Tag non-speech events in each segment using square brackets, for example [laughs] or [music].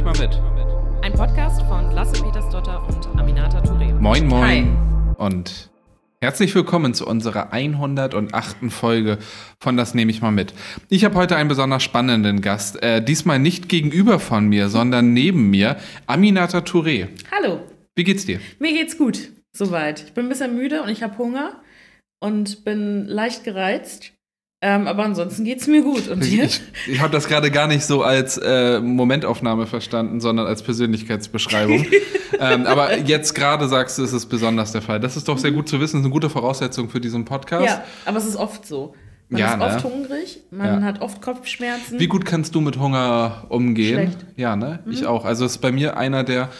ich mal mit. Ein Podcast von Lasse Petersdotter und Aminata Touré. Moin, moin. Hi. Und herzlich willkommen zu unserer 108. Folge von Das nehme ich mal mit. Ich habe heute einen besonders spannenden Gast. Äh, diesmal nicht gegenüber von mir, sondern neben mir. Aminata Touré. Hallo, Wie geht's dir? mir geht's gut. Soweit. Ich bin ein bisschen müde und ich habe Hunger und bin leicht gereizt. Ähm, aber ansonsten geht's mir gut. Und dir? Ich, ich habe das gerade gar nicht so als äh, Momentaufnahme verstanden, sondern als Persönlichkeitsbeschreibung. [laughs] ähm, aber jetzt gerade sagst du, es ist besonders der Fall. Das ist doch sehr gut zu wissen. Das ist eine gute Voraussetzung für diesen Podcast. ja, aber es ist oft so. Man Ja, ist ne? oft hungrig, man Ja. hat oft Kopfschmerzen. Wie gut kannst du mit Hunger umgehen? Schlecht. Ja, ne? Ich auch. Also es ist bei mir einer der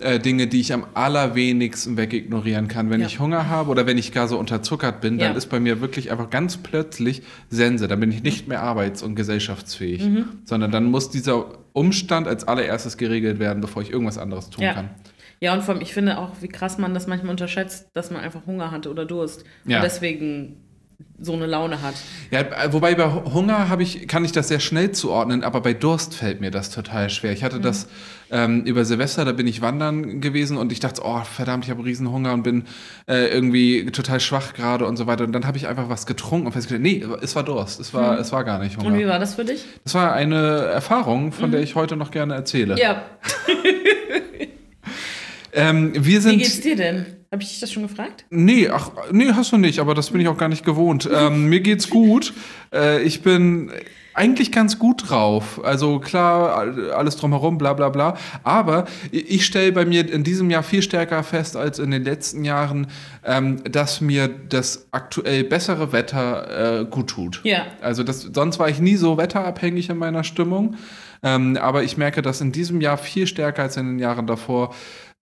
äh, Dinge, die ich am allerwenigsten wegignorieren kann. Wenn Ja. ich Hunger habe oder wenn ich gar so unterzuckert bin, dann Ja. ist bei mir wirklich einfach ganz plötzlich Sense. Dann bin ich nicht mehr arbeits- und gesellschaftsfähig, Mhm. sondern dann muss dieser Umstand als allererstes geregelt werden, bevor ich irgendwas anderes tun Ja. kann. Ja, und vor allem, ich finde auch, wie krass man das manchmal unterschätzt, dass man einfach Hunger hatte oder Durst. Ja. Und deswegen so eine Laune hat. Ja, äh, wobei bei Hunger habe ich, kann ich das sehr schnell zuordnen, aber bei Durst fällt mir das total schwer. Ich Mhm. hatte das ähm, über Silvester, da bin ich wandern gewesen und ich dachte, oh verdammt, ich habe Riesenhunger und bin äh, irgendwie total schwach gerade und so weiter. Und dann habe ich einfach was getrunken und festgestellt, nee, es war Durst, es war, es war gar nicht Mhm. Und wie Hunger. war das für dich? Das war eine Erfahrung, von der ich heute noch gerne erzähle. Ja. [laughs] Ähm, wir Wie sind. geht's dir denn? Habe ich dich das schon gefragt? Nee, ach, nee, hast du nicht, aber das bin ich auch gar nicht gewohnt. [laughs] Ähm, mir geht's gut. Äh, ich bin eigentlich ganz gut drauf. Also klar, all- alles drumherum, bla bla bla. Aber ich stelle bei mir in diesem Jahr viel stärker fest als in den letzten Jahren, ähm, dass mir das aktuell bessere Wetter äh, gut tut. Ja. Also das, sonst war ich nie so wetterabhängig in meiner Stimmung. Ähm, aber ich merke das in diesem Jahr viel stärker als in den Jahren davor,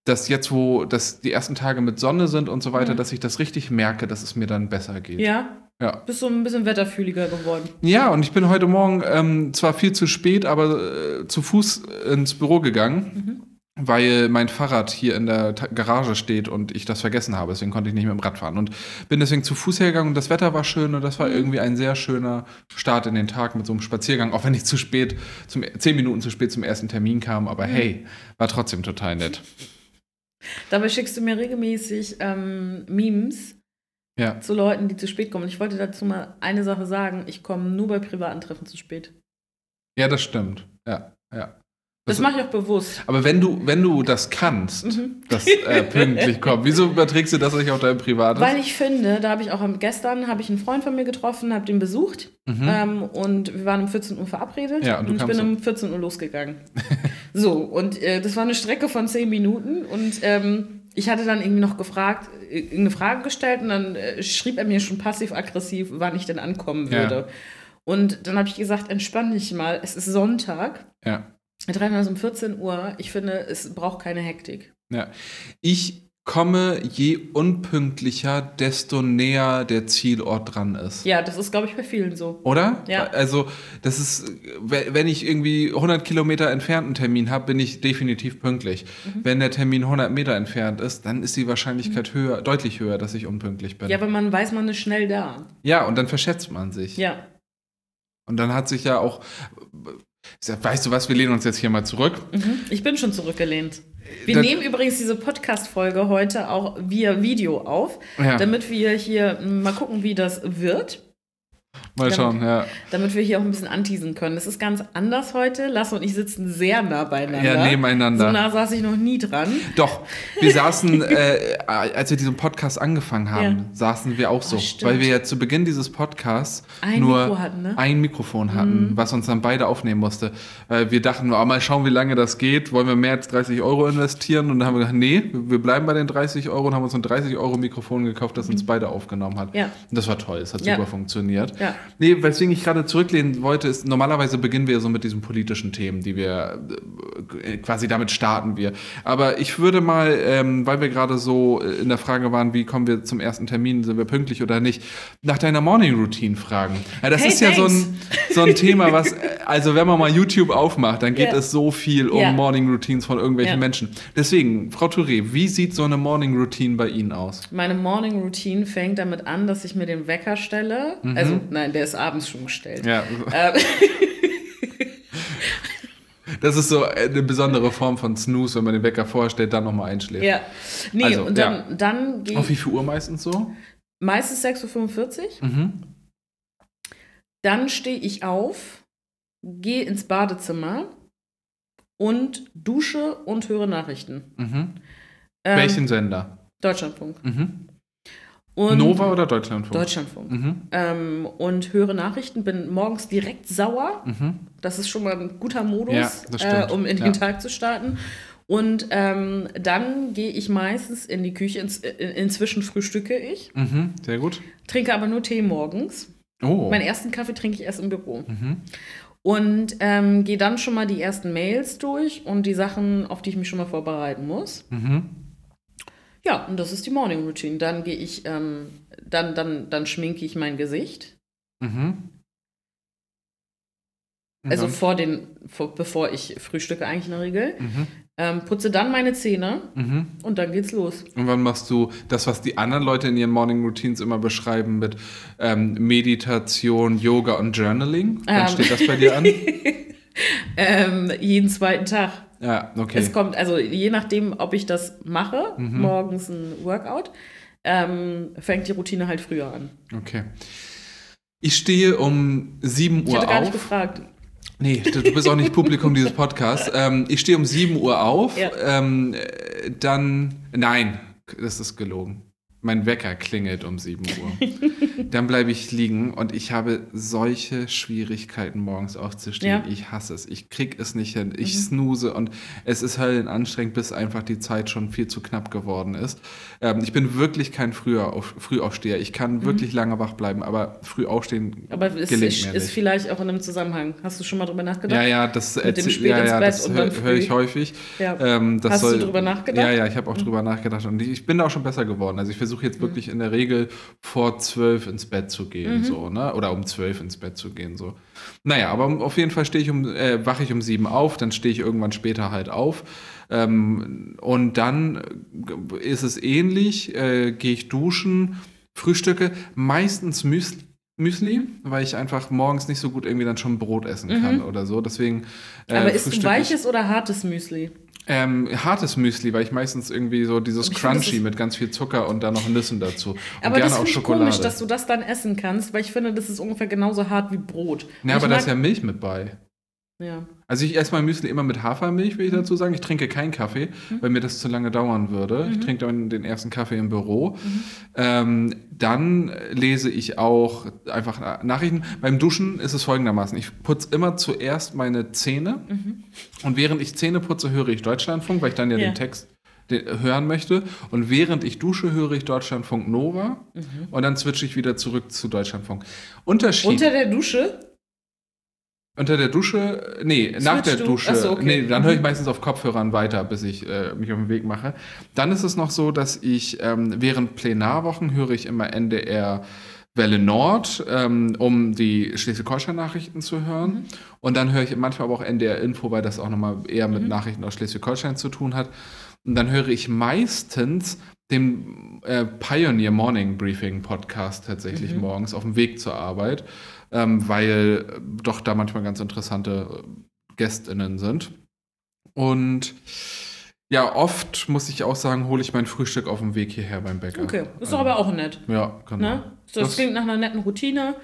dass jetzt, wo das die ersten Tage mit Sonne sind und so weiter, dass ich das richtig merke, dass es mir dann besser geht. Ja. Ja. Bist du ein bisschen wetterfühliger geworden? Ja, und ich bin heute Morgen ähm, zwar viel zu spät, aber äh, zu Fuß ins Büro gegangen, weil mein Fahrrad hier in der Ta Garage steht und ich das vergessen habe. Deswegen konnte ich nicht mit dem Rad fahren. Und bin deswegen zu Fuß hergegangen und das Wetter war schön und das war irgendwie ein sehr schöner Start in den Tag mit so einem Spaziergang, auch wenn ich zu spät, zum, zehn Minuten zu spät zum ersten Termin kam. Aber hey, war trotzdem total nett. Dabei schickst du mir regelmäßig ähm, Memes Ja. zu Leuten, die zu spät kommen. Und ich wollte dazu mal eine Sache sagen. Ich komme nur bei privaten Treffen zu spät. Ja, das stimmt. Ja, ja. Das mache ich auch bewusst. Aber wenn du, wenn du das kannst, Mhm. das äh, pünktlich kommt, [laughs] wieso überträgst du das nicht auf dein Privates? Weil ich finde, da habe ich auch am, gestern habe ich einen Freund von mir getroffen, habe den besucht ähm, und wir waren um 14 Uhr verabredet Mhm. Ja, und und, ich bin kamst um 14 Uhr losgegangen. [laughs] so, und äh, das war eine Strecke von 10 Minuten und ähm, ich hatte dann irgendwie noch gefragt, äh, irgendeine Frage gestellt und dann äh, schrieb er mir schon passiv-aggressiv, wann ich denn ankommen Ja. würde. Und dann habe ich gesagt, entspann dich mal, es ist Sonntag. ja. Wir treffen uns um 14 Uhr. Ich finde, es braucht keine Hektik. Ja. Ich komme, je unpünktlicher, desto näher der Zielort dran ist. Ja, das ist, glaube ich, bei vielen so. Oder? Ja. Also, das ist, we- wenn ich irgendwie 100 Kilometer entfernt einen Termin habe, bin ich definitiv pünktlich. Mhm. Wenn der Termin 100 Meter entfernt ist, dann ist die Wahrscheinlichkeit höher, deutlich höher, dass ich unpünktlich bin. Ja, aber man weiß, man ist schnell da. Ja, und dann verschätzt man sich. Ja. Und dann hat sich ja auch, weißt du was, wir lehnen uns jetzt hier mal zurück. Mhm. Ich bin schon zurückgelehnt. Wir Das- nehmen übrigens diese Podcast-Folge heute auch via Video auf, Ja. damit wir hier mal gucken, wie das wird. Mal Damit- schauen, ja. Damit wir hier auch ein bisschen anteasen können. Das ist ganz anders heute. Lasse und ich sitzen sehr nah beieinander. Ja, nebeneinander. So nah saß ich noch nie dran. Doch, wir [laughs] saßen, äh, als wir diesen Podcast angefangen haben, Ja. saßen wir auch so. Oh, weil wir ja zu Beginn dieses Podcasts Ein nur Mikro hatten, ne? ein Mikrofon hatten, was uns dann beide aufnehmen musste. Äh, wir dachten, oh, mal schauen, wie lange das geht. Wollen wir mehr als 30 Euro investieren? Und dann haben wir gesagt, nee, wir bleiben bei den 30 Euro und haben uns ein 30 Euro Mikrofon gekauft, das uns beide aufgenommen hat. Mhm. Ja. Und das war toll, es hat Ja. super funktioniert. Ja. Nee, weswegen ich gerade zurücklehnen wollte, ist, normalerweise beginnen wir so mit diesen politischen Themen, die wir äh, quasi damit starten wir. Aber ich würde mal, ähm, weil wir gerade so äh, in der Frage waren, wie kommen wir zum ersten Termin, sind wir pünktlich oder nicht, nach deiner Morning Routine fragen. Ja, das Hey, ist ja so thanks. ein, so ein Thema, was, also wenn man mal YouTube aufmacht, dann geht Ja. es so viel um Ja. Morning Routines von irgendwelchen Ja. Menschen. Deswegen, Frau Touré, wie sieht so eine Morning Routine bei Ihnen aus? Meine Morning Routine fängt damit an, dass ich mir den Wecker stelle. Also, nein, der ist abends schon gestellt. Ja. Ähm, [laughs] Das ist so eine besondere Form von Snooze, wenn man den Wecker vorstellt, dann nochmal einschläft. Ja. Nee, Also, und dann, ja. dann gehe Auf wie viel Uhr meistens so? meistens 6.45 Uhr. Mhm. Dann stehe ich auf, gehe ins Badezimmer und dusche und höre Nachrichten. Mhm. Ähm, Welchen Sender? Deutschlandfunk. Mhm. Und Nova oder Deutschlandfunk? Deutschlandfunk. Mhm. Ähm, und höre Nachrichten, bin morgens direkt sauer. Mhm. Das ist schon mal ein guter Modus, Ja, äh, um in den Ja. Tag zu starten. Und ähm, dann gehe ich meistens in die Küche. In, inzwischen frühstücke ich, Mhm. Sehr gut. trinke aber nur Tee morgens. Oh. Meinen ersten Kaffee trinke ich erst im Büro. Mhm. Und ähm, gehe dann schon mal die ersten Mails durch und die Sachen, auf die ich mich schon mal vorbereiten muss. Mhm. Ja, und das ist die Morning Routine. Dann gehe ich, ähm, dann, dann, dann schminke ich mein Gesicht. Mhm. Also vor den, vor, bevor ich frühstücke eigentlich in der Regel. Mhm. Ähm, putze dann meine Zähne Mhm. und dann geht's los. Und wann machst du das, was die anderen Leute in ihren Morning Routines immer beschreiben mit ähm, Meditation, Yoga und Journaling? Wann Ähm. steht das bei dir an? [laughs] Ähm, jeden zweiten Tag. ja, okay. Es kommt, also je nachdem, ob ich das mache, Mhm. morgens ein Workout, ähm, fängt die Routine halt früher an. Okay. Ich stehe um 7 Ich Uhr hatte gar auf. nicht gefragt. Nee, du bist auch nicht Publikum dieses Podcasts. Ähm, ich stehe um 7 Uhr auf. Ja. Ähm, äh, dann, nein, das ist gelogen. Mein Wecker klingelt um 7 Uhr. dann bleibe ich liegen und ich habe solche Schwierigkeiten, morgens aufzustehen. Ja. Ich hasse es. Ich krieg es nicht hin. Ich Mhm. snooze und es ist höllenanstrengend, bis einfach die Zeit schon viel zu knapp geworden ist. Ähm, ich bin wirklich kein Früher auf, Frühaufsteher. Ich kann wirklich lange wach bleiben, aber früh aufstehen Mhm. Aber es gelingt ist, mir ist nicht. vielleicht auch in einem Zusammenhang. Hast du schon mal drüber nachgedacht? Ja, ja, das, spät ja, ja, das höre hör ich häufig. Ja. Ähm, Hast du soll, drüber nachgedacht? Ja, ja, ich habe auch drüber nachgedacht und ich, ich bin da auch schon besser geworden. Also ich versuche jetzt wirklich in der Regel vor zwölf ins Bett zu gehen, Mhm. so, ne? Oder um zwölf ins Bett zu gehen, so. Naja, aber auf jeden Fall stehe ich um, äh, wache ich um sieben auf, dann stehe ich irgendwann später halt auf. Ähm, und dann ist es ähnlich, äh, gehe ich duschen, frühstücke, meistens Müsli. Müsli, weil ich einfach morgens nicht so gut irgendwie dann schon Brot essen kann oder so. Deswegen. äh, Mhm. Aber ich- weiches oder hartes Müsli? Ähm, hartes Müsli, weil ich meistens irgendwie so dieses ich Crunchy mit ganz viel Zucker und dann noch Nüssen dazu. Und Aber gerne das auch Schokolade. komisch, dass du das dann essen kannst, weil ich finde, das ist ungefähr genauso hart wie Brot. ja, aber da ist ja Milch mit bei. Ja. Also ich esse mein Müsli immer mit Hafermilch, will ich dazu sagen. Ich trinke keinen Kaffee, weil mir das zu lange dauern würde. Ich trinke dann den ersten Kaffee im Büro. Ähm, dann lese ich auch einfach Nachrichten. Beim Duschen ist es folgendermaßen. Ich putze immer zuerst meine Zähne und während ich Zähne putze, höre ich Deutschlandfunk, weil ich dann ja, Ja. den Text den, hören möchte. Und während ich dusche, höre ich Deutschlandfunk Nova und dann switche ich wieder zurück zu Deutschlandfunk. Unterschied. Unter der Dusche? Unter der Dusche, nee, nach der du? Dusche. So, okay. Nee, dann höre ich Mhm. meistens auf Kopfhörern weiter, bis ich äh, mich auf den Weg mache. Dann ist es noch so, dass ich ähm, während Plenarwochen höre ich immer NDR Welle Nord, ähm, um die Schleswig-Holstein-Nachrichten zu hören. Mhm. Und dann höre ich manchmal aber auch NDR Info, weil das auch nochmal eher Mhm. mit Nachrichten aus Schleswig-Holstein zu tun hat. Und dann höre ich meistens den äh, Pioneer Morning Briefing Podcast tatsächlich Mhm. morgens auf dem Weg zur Arbeit, ähm, weil äh, doch da manchmal ganz interessante äh, GästInnen sind. Und ja, oft muss ich auch sagen, hole ich mein Frühstück auf dem Weg hierher beim Bäcker. Okay, ist doch aber auch nett. Ja, genau. Ne? So, das, Das- klingt nach einer netten Routine.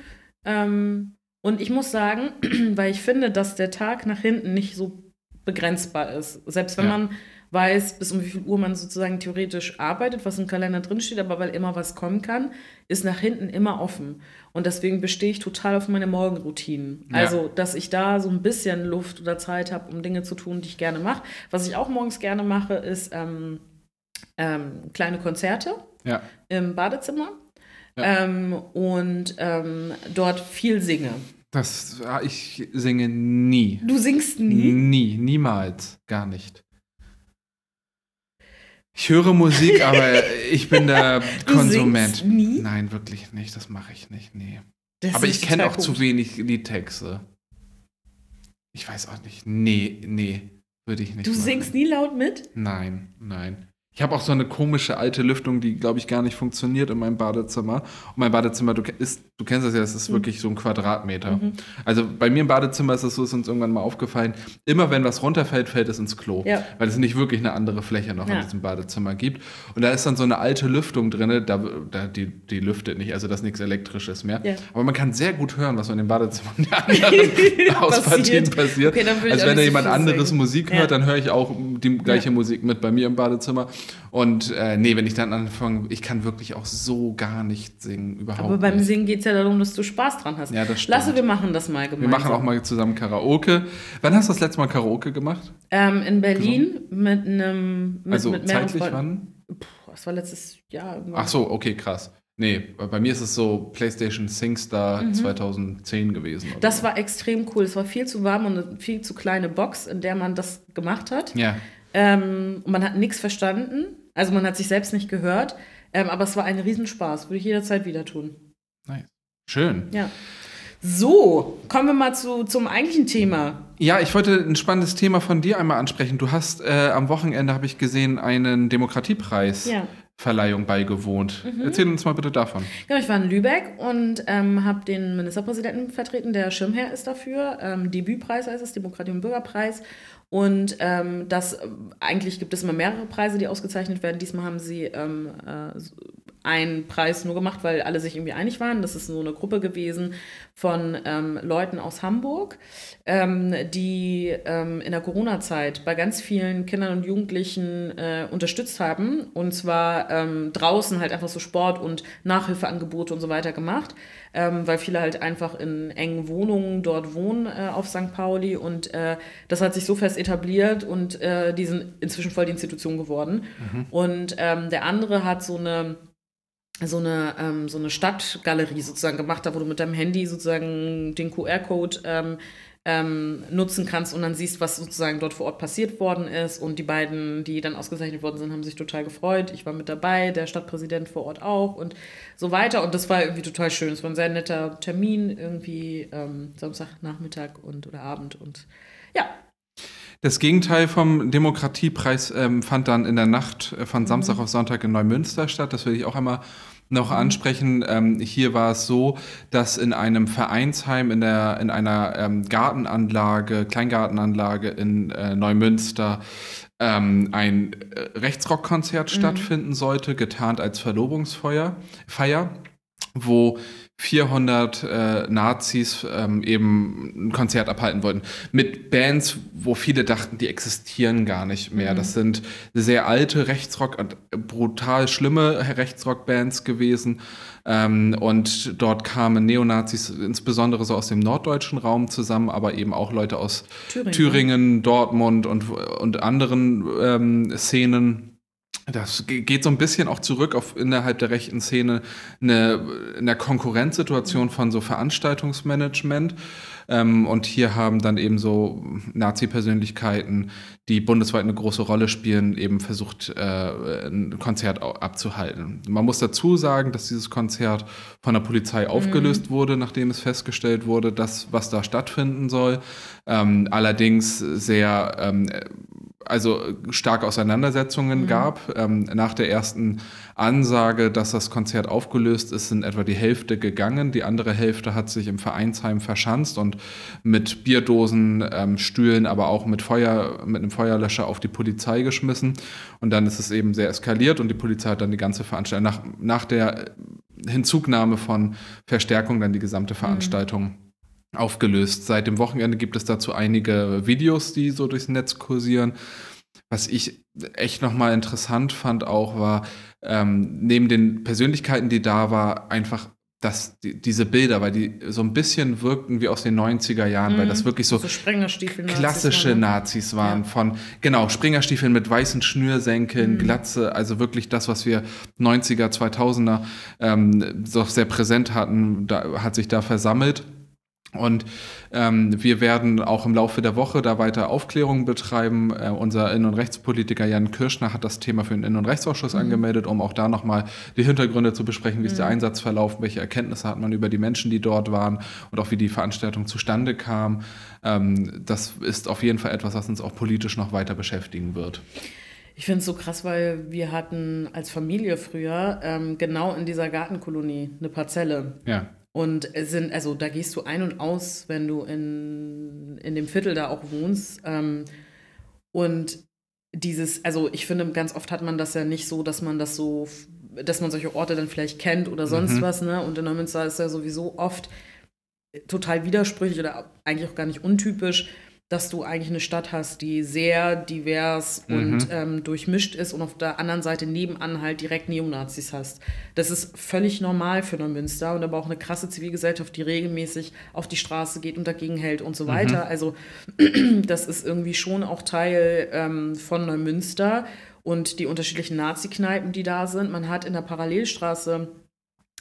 Ähm, und ich muss sagen, [clears throat] weil ich finde, dass der Tag nach hinten nicht so begrenzbar ist. Selbst wenn Ja. man weiß, bis um wie viel Uhr man sozusagen theoretisch arbeitet, was im Kalender drinsteht, aber weil immer was kommen kann, ist nach hinten immer offen. Und deswegen bestehe ich total auf meine Morgenroutinen. Ja. Also, dass ich da so ein bisschen Luft oder Zeit habe, um Dinge zu tun, die ich gerne mache. Was ich auch morgens gerne mache, ist ähm, ähm, kleine Konzerte Ja. im Badezimmer Ja. ähm, und ähm, dort viel singe. Das, ja, ich singe nie. Du singst nie? Nie, niemals, gar nicht. Ich höre Musik, [laughs] aber ich bin der Konsument. Nein, wirklich nicht, das mache ich nicht, nee. Das aber ich kenne auch zu komisch. wenig Liedtexte. Ich weiß auch nicht. Nee, nee, würde ich nicht Du machen. singst nie laut mit? Nein, nein. Ich habe auch so eine komische alte Lüftung, die, glaube ich, gar nicht funktioniert in meinem Badezimmer. Und mein Badezimmer, du, ist, du kennst das ja, es ist mhm. wirklich so ein Quadratmeter. Mhm. Also bei mir im Badezimmer ist es so, ist uns irgendwann mal aufgefallen, immer wenn was runterfällt, fällt es ins Klo. Ja. Weil es nicht wirklich eine andere Fläche noch ja. in diesem Badezimmer gibt. Und da ist dann so eine alte Lüftung drin, da, da, die, die lüftet nicht, also das ist nichts Elektrisches mehr. Ja. Aber man kann sehr gut hören, was in dem Badezimmer der anderen [laughs] Hauspartien passiert. Okay, also wenn da jemand anderes singen. Musik hört, dann höre ich auch die gleiche Musik mit bei mir im Badezimmer. Und äh, nee, wenn ich dann anfange, ich kann wirklich auch so gar nicht singen, überhaupt Aber beim nicht. Singen geht es ja darum, dass du Spaß dran hast. Ja, das stimmt. Lasse, wir machen das mal gemeinsam. Wir machen auch mal zusammen Karaoke. Wann hast du das letzte Mal Karaoke gemacht? Ähm, in Berlin Gesungen? mit einem mit, Also mit zeitlich wann? Puh, das war letztes Jahr. Irgendwann. Ach so, okay, krass. Nee, bei mir ist es so PlayStation SingStar mhm. 2010 gewesen. Das so. war extrem cool. Es war viel zu warm und eine viel zu kleine Box, in der man das gemacht hat. Ja. Ähm, man hat nichts verstanden. Also man hat sich selbst nicht gehört. Ähm, aber es war ein Riesenspaß. Würde ich jederzeit wieder tun. Nice. Schön. Ja. So, kommen wir mal zu, zum eigentlichen Thema. Ja, ich wollte ein spannendes Thema von dir einmal ansprechen. Du hast äh, am Wochenende, habe ich gesehen, einen Demokratiepreis ja. Verleihung beigewohnt. Mhm. Erzähl uns mal bitte davon. Genau, ich war in Lübeck und ähm, habe den Ministerpräsidenten vertreten, der Schirmherr ist dafür. Ähm, Debütpreis heißt es, Demokratie- und Bürgerpreis. Und ähm, das eigentlich gibt es immer mehrere Preise, die ausgezeichnet werden. Diesmal haben sie ähm, äh, einen Preis nur gemacht, weil alle sich irgendwie einig waren. Das ist so eine Gruppe gewesen von ähm, Leuten aus Hamburg, ähm, die ähm, in der Corona-Zeit bei ganz vielen Kindern und Jugendlichen äh, unterstützt haben. Und zwar ähm, draußen halt einfach so Sport- und Nachhilfeangebote und so weiter gemacht, ähm, weil viele halt einfach in engen Wohnungen dort wohnen äh, auf St. Pauli. Und äh, das hat sich so fest etabliert und äh, die sind inzwischen voll die Institution geworden. Mhm. Und ähm, der andere hat so eine so eine, ähm, so eine Stadtgalerie sozusagen gemacht hat, wo du mit deinem Handy sozusagen den QR-Code ähm, ähm, nutzen kannst und dann siehst, was sozusagen dort vor Ort passiert worden ist. Und die beiden, die dann ausgezeichnet worden sind, haben sich total gefreut. Ich war mit dabei, der Stadtpräsident vor Ort auch und so weiter. Und das war irgendwie total schön. Es war ein sehr netter Termin, irgendwie ähm, Samstagnachmittag und oder Abend. Und ja, das Gegenteil vom Demokratiepreis ähm, fand dann in der Nacht äh, von Samstag mhm. auf Sonntag in Neumünster statt. Das will ich auch einmal noch mhm. ansprechen. Ähm, hier war es so, dass in einem Vereinsheim, in, der, in einer ähm, Gartenanlage, Kleingartenanlage in äh, Neumünster, ähm, ein äh, Rechtsrockkonzert mhm. stattfinden sollte, getarnt als Verlobungsfeier, Feier, wo 400 äh, Nazis ähm, eben ein Konzert abhalten wollten. Mit Bands, wo viele dachten, die existieren gar nicht mehr. Mhm. Das sind sehr alte Rechtsrock, brutal schlimme Rechtsrock-Bands gewesen. Ähm, und dort kamen Neonazis insbesondere so aus dem norddeutschen Raum zusammen, aber eben auch Leute aus Thüringen, Thüringen Dortmund und, und anderen ähm, Szenen das geht so ein bisschen auch zurück auf innerhalb der rechten Szene eine, eine Konkurrenzsituation von so Veranstaltungsmanagement. Ähm, und hier haben dann eben so Nazi-Persönlichkeiten, die bundesweit eine große Rolle spielen, eben versucht, äh, ein Konzert abzuhalten. Man muss dazu sagen, dass dieses Konzert von der Polizei mhm. aufgelöst wurde, nachdem es festgestellt wurde, dass was da stattfinden soll. Ähm, allerdings sehr ähm, also starke Auseinandersetzungen mhm. gab. Ähm, nach der ersten Ansage, dass das Konzert aufgelöst ist, sind etwa die Hälfte gegangen. Die andere Hälfte hat sich im Vereinsheim verschanzt und mit Bierdosen, ähm, Stühlen, aber auch mit Feuer, mit einem Feuerlöscher auf die Polizei geschmissen. Und dann ist es eben sehr eskaliert und die Polizei hat dann die ganze Veranstaltung nach, nach der Hinzugnahme von Verstärkung dann die gesamte mhm. Veranstaltung. Mhm aufgelöst. Seit dem Wochenende gibt es dazu einige Videos, die so durchs Netz kursieren. Was ich echt nochmal interessant fand auch war, ähm, neben den Persönlichkeiten, die da war, einfach dass die, diese Bilder, weil die so ein bisschen wirkten wie aus den 90er Jahren, mhm. weil das wirklich so, so klassische. Nazis waren. Ja. Von, genau, Springerstiefeln mit weißen Schnürsenkeln, mhm. Glatze, also wirklich das, was wir 90er, 2000er ähm, so sehr präsent hatten, da, hat sich da versammelt. Und ähm, wir werden auch im Laufe der Woche da weiter Aufklärungen betreiben. Äh, unser Innen- und Rechtspolitiker Jan Kirschner hat das Thema für den Innen- und Rechtsausschuss mhm. angemeldet, um auch da nochmal die Hintergründe zu besprechen, wie ist der mhm. Einsatz verlaufen, welche Erkenntnisse hat man über die Menschen, die dort waren und auch wie die Veranstaltung zustande kam. Ähm, das ist auf jeden Fall etwas, was uns auch politisch noch weiter beschäftigen wird. Ich finde es so krass, weil wir hatten als Familie früher ähm, genau in dieser Gartenkolonie eine Parzelle. Ja. Und sind, also da gehst du ein und aus, wenn du in, in dem Viertel da auch wohnst. Ähm, und dieses, also ich finde, ganz oft hat man das ja nicht so, dass man das so, dass man solche Orte dann vielleicht kennt oder sonst Mhm. was, ne? Und in Neumünster ist ja sowieso oft total widersprüchlich oder eigentlich auch gar nicht untypisch, dass du eigentlich eine Stadt hast, die sehr divers und ähm, durchmischt ist und auf der anderen Seite nebenan halt direkt Neonazis hast. Das ist völlig normal für Neumünster und aber auch eine krasse Zivilgesellschaft, die regelmäßig auf die Straße geht und dagegen hält und so weiter. Also [clears throat] das ist irgendwie schon auch Teil ähm, von Neumünster und die unterschiedlichen Nazi-Kneipen, die da sind. Man hat in der Parallelstraße,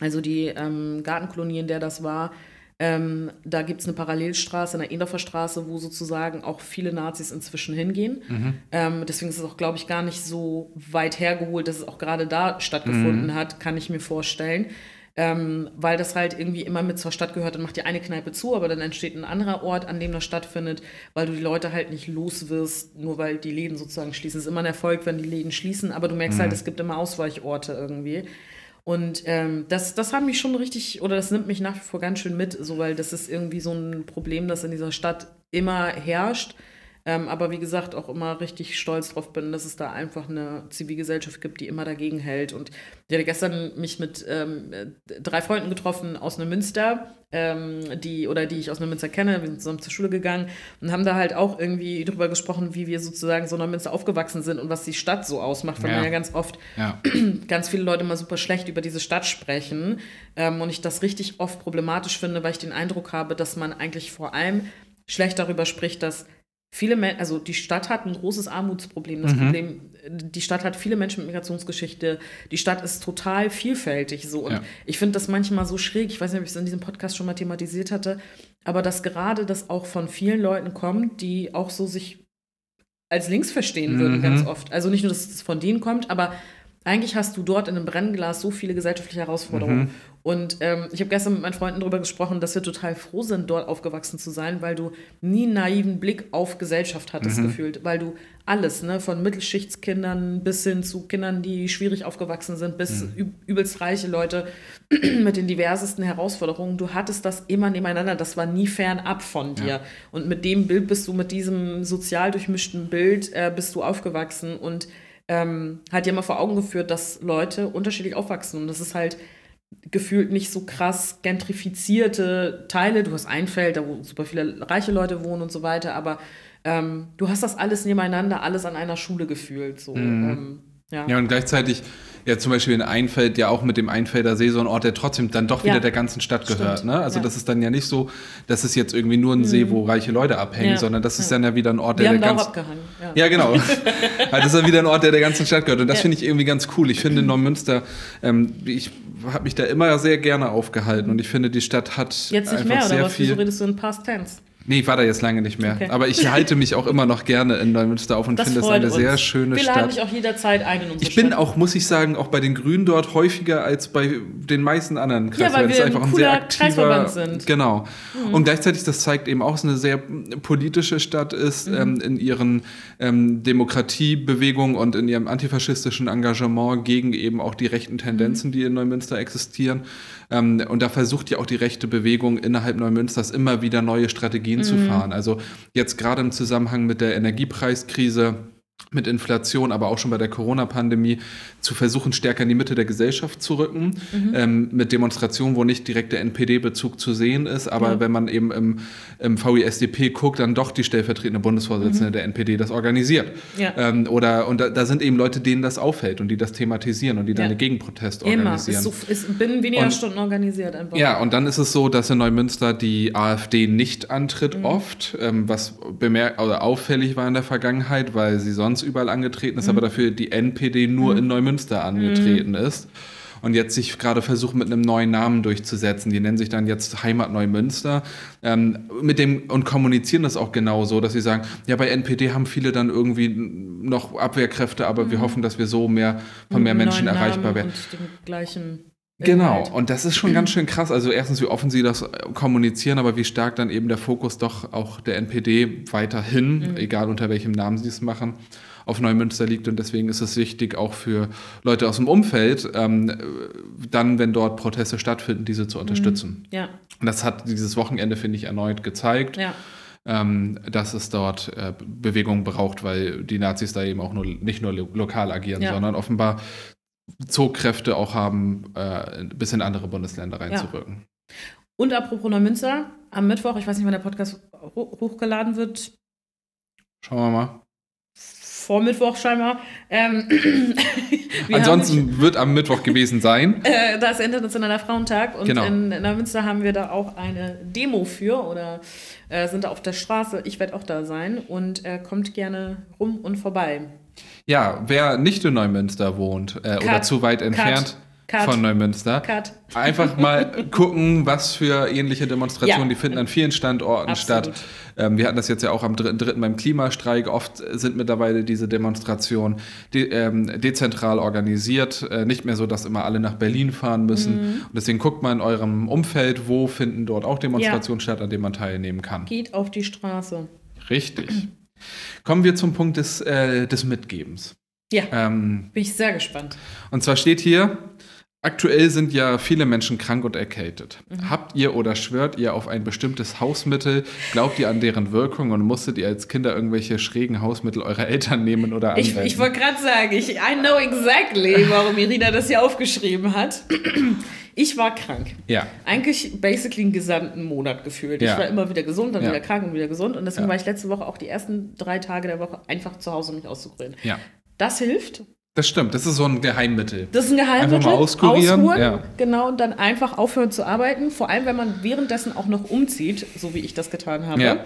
also die ähm, Gartenkolonie, in der das war, ähm, da gibt es eine Parallelstraße, eine Endorfer Straße, wo sozusagen auch viele Nazis inzwischen hingehen. Ähm, deswegen ist es auch, glaube ich, gar nicht so weit hergeholt, dass es auch gerade da stattgefunden hat, kann ich mir vorstellen. Ähm, weil das halt irgendwie immer mit zur Stadt gehört. Dann macht die eine Kneipe zu, aber dann entsteht ein anderer Ort, an dem das stattfindet, weil du die Leute halt nicht los wirst, nur weil die Läden sozusagen schließen. Es ist immer ein Erfolg, wenn die Läden schließen, aber du merkst halt, es gibt immer Ausweichorte irgendwie. Und ähm, das, das hat mich schon richtig, oder das nimmt mich nach wie vor ganz schön mit, so weil das ist irgendwie so ein Problem, das in dieser Stadt immer herrscht. Ähm, aber wie gesagt, auch immer richtig stolz drauf bin, dass es da einfach eine Zivilgesellschaft gibt, die immer dagegen hält. Und ich hatte gestern mich mit ähm, äh, drei Freunden getroffen aus Neumünster, ähm, die, oder die ich aus Neumünster kenne. Wir sind zusammen zur Schule gegangen und haben da halt auch irgendwie drüber gesprochen, wie wir sozusagen so in Neumünster aufgewachsen sind und was die Stadt so ausmacht, weil Ja. man ja ganz oft Ja. [clears throat] ganz viele Leute mal super schlecht über diese Stadt sprechen ähm, und ich das richtig oft problematisch finde, weil ich den Eindruck habe, dass man eigentlich vor allem schlecht darüber spricht, dass viele Menschen, also die Stadt hat ein großes Armutsproblem. Das Problem, die Stadt hat viele Menschen mit Migrationsgeschichte. Die Stadt ist total vielfältig so. Und Ja. ich finde das manchmal so schräg. Ich weiß nicht, ob ich es in diesem Podcast schon mal thematisiert hatte, aber dass gerade das auch von vielen Leuten kommt, die auch so sich als links verstehen würden, Mhm. ganz oft. Also nicht nur, dass es von denen kommt, aber eigentlich hast du dort in einem Brennglas so viele gesellschaftliche Herausforderungen. Mhm. Und ähm, ich habe gestern mit meinen Freunden darüber gesprochen, dass wir total froh sind, dort aufgewachsen zu sein, weil du nie einen naiven Blick auf Gesellschaft hattest Mhm. gefühlt, weil du alles, ne, von Mittelschichtskindern bis hin zu Kindern, die schwierig aufgewachsen sind, bis Mhm. üb übelst reiche Leute [clears throat] mit den diversesten Herausforderungen, du hattest das immer nebeneinander, das war nie fernab von dir. Ja. Und mit dem Bild bist du, mit diesem sozial durchmischten Bild, äh, bist du aufgewachsen und ähm, hat dir mal vor Augen geführt, dass Leute unterschiedlich aufwachsen. Und das ist halt gefühlt nicht so krass gentrifizierte Teile. Du hast ein Feld, da wo super viele reiche Leute wohnen und so weiter, aber ähm, du hast das alles nebeneinander, alles an einer Schule gefühlt. So. Ähm, ja. Ja, und gleichzeitig, ja, zum Beispiel in Einfeld, ja auch mit dem Einfelder See, so ein Ort, der trotzdem dann doch wieder Ja. der ganzen Stadt gehört. Stimmt. Ne? Also Ja. Mhm. das ist dann ja nicht so, dass es jetzt irgendwie nur ein See, wo reiche Leute abhängen, Ja. sondern das ist dann ja wieder ein Ort, Wir der haben der da auch ganz. abgehangen. Ja. Ja, genau. [laughs] also das ist dann wieder ein Ort, der der ganzen Stadt gehört. Und das finde ich irgendwie ganz cool. Ich finde [clears throat] Neumünster, ähm, ich habe mich da immer sehr gerne aufgehalten und ich finde, die Stadt hat Jetzt nicht mehr, oder was? viel. Wieso redest du in Past Tense? Nee, ich war da jetzt lange nicht mehr. Okay. Aber ich halte mich auch immer noch gerne in Neumünster auf und finde es eine sehr uns. schöne Wir Stadt. laden dich auch jederzeit ein in unsere Ich bin Stadt. auch, muss ich sagen, auch bei den Grünen dort häufiger als bei den meisten anderen Ja, weil es wir ein cooler Kreisverband sind. Genau. Und gleichzeitig, das zeigt eben auch, dass es eine sehr politische Stadt ist, ähm, in ihren ähm, Demokratiebewegungen und in ihrem antifaschistischen Engagement gegen eben auch die rechten Tendenzen, die in Neumünster existieren. Ähm, und da versucht ja auch die rechte Bewegung innerhalb Neumünsters immer wieder neue Strategien zu fahren. Also jetzt gerade im Zusammenhang mit der Energiepreiskrise mit Inflation, aber auch schon bei der Corona-Pandemie, zu versuchen, stärker in die Mitte der Gesellschaft zu rücken, ähm, mit Demonstrationen, wo nicht direkt der NPD-Bezug zu sehen ist, aber Ja. wenn man eben im, im VISDP guckt, dann doch die stellvertretende Bundesvorsitzende der NPD das organisiert. Ja. Ähm, oder, und da, da sind eben Leute, denen das auffällt und die das thematisieren und die dann Ja. einen Gegenprotest Immer. organisieren. Ist so, ist binnen weniger Und- Stunden organisiert einfach. Ja, und dann ist es so, dass in Neumünster die AfD nicht antritt Mhm. oft, ähm, was bemerk oder auffällig war in der Vergangenheit, weil sie sonst überall angetreten ist, Mhm. aber dafür die NPD nur in Neumünster angetreten ist. Und jetzt sich gerade versucht, mit einem neuen Namen durchzusetzen. Die nennen sich dann jetzt Heimat Neumünster. Ähm, mit dem, und kommunizieren das auch genau so, dass sie sagen, ja, bei NPD haben viele dann irgendwie noch Abwehrkräfte, aber wir hoffen, dass wir so mehr von mehr Menschen erreichbar werden. Und dem gleichen. Genau, Inhalt. und das ist schon ganz schön krass. Also erstens, wie offen sie das äh, kommunizieren, aber wie stark dann eben der Fokus doch auch der NPD weiterhin, egal unter welchem Namen sie es machen, auf Neumünster liegt. Und deswegen ist es wichtig, auch für Leute aus dem Umfeld, ähm, äh, dann, wenn dort Proteste stattfinden, diese zu unterstützen. Ja, Und das hat dieses Wochenende, finde ich, erneut gezeigt, ja. ähm, dass es dort äh, Bewegung braucht, weil die Nazis da eben auch nur, nicht nur lo lokal agieren, Ja. sondern offenbar Zugkräfte auch haben, äh, bis in andere Bundesländer reinzuwirken. Und apropos Neumünster, am Mittwoch, ich weiß nicht, wann der Podcast ho hochgeladen wird, Schauen wir mal. vor Mittwoch scheinbar. Ähm, [clears throat] [laughs] Ansonsten wird am Mittwoch gewesen sein. Haben, [laughs] äh, da ist Internationaler Frauentag und Genau. in Neumünster haben wir da auch eine Demo für oder äh, sind da auf der Straße. Ich werde auch da sein und äh, kommt gerne rum und vorbei. Ja, wer nicht in Neumünster wohnt äh, oder Cut. zu weit entfernt Cut. von Neumünster, Cut. einfach mal [laughs] gucken, was für ähnliche Demonstrationen, Ja. die finden an vielen Standorten Absolut. statt. Ähm, wir hatten das jetzt ja auch am 3.3. beim Klimastreik. Oft sind mittlerweile diese Demonstrationen de ähm, dezentral organisiert. Äh, nicht mehr so, dass immer alle nach Berlin fahren müssen. Mhm. Und deswegen guckt mal in eurem Umfeld, wo finden dort auch Demonstrationen statt, an denen man teilnehmen kann. Geht auf die Straße. Richtig. Kommen wir zum Punkt des, äh, des Mitgebens. Ja, Ähm, bin ich sehr gespannt. und zwar steht hier, aktuell sind ja viele Menschen krank und erkältet. Habt ihr oder schwört ihr auf ein bestimmtes Hausmittel? Glaubt ihr an deren Wirkung und musstet ihr als Kinder irgendwelche schrägen Hausmittel eurer Eltern nehmen oder Ich, anwenden? ich wollte gerade sagen, ich, I know exactly, warum Irina das hier aufgeschrieben hat. Ich war krank. ja, Eigentlich basically einen gesamten Monat gefühlt. Ja. Ich war immer wieder gesund, dann Ja. wieder krank und wieder gesund. Und deswegen war ich letzte Woche auch die ersten drei Tage der Woche einfach zu Hause, um mich auszukurieren. ja. Das hilft. Das stimmt, das ist so ein Geheimmittel. Das ist ein Geheimmittel. Einfach mal auskurieren, Ausruhen, ja. Genau, und dann einfach aufhören zu arbeiten. Vor allem, wenn man währenddessen auch noch umzieht, so wie ich das getan habe. Ja.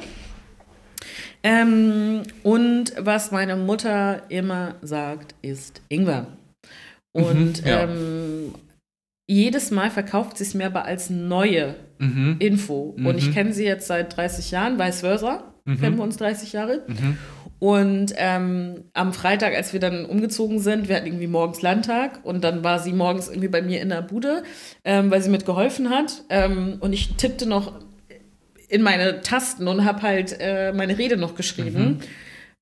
Ähm, und was meine Mutter immer sagt, ist Ingwer. Und Mhm, [laughs] ja. ähm, jedes Mal verkauft sie es mir aber als neue Mhm. Info. Und ich kenne sie jetzt seit 30 Jahren, vice versa. Mhm. Kennen wir uns 30 Jahre. Und ähm, am Freitag, als wir dann umgezogen sind, wir hatten irgendwie morgens Landtag und dann war sie morgens irgendwie bei mir in der Bude, ähm, weil sie mitgeholfen hat. Ähm, und ich tippte noch in meine Tasten und habe halt äh, meine Rede noch geschrieben.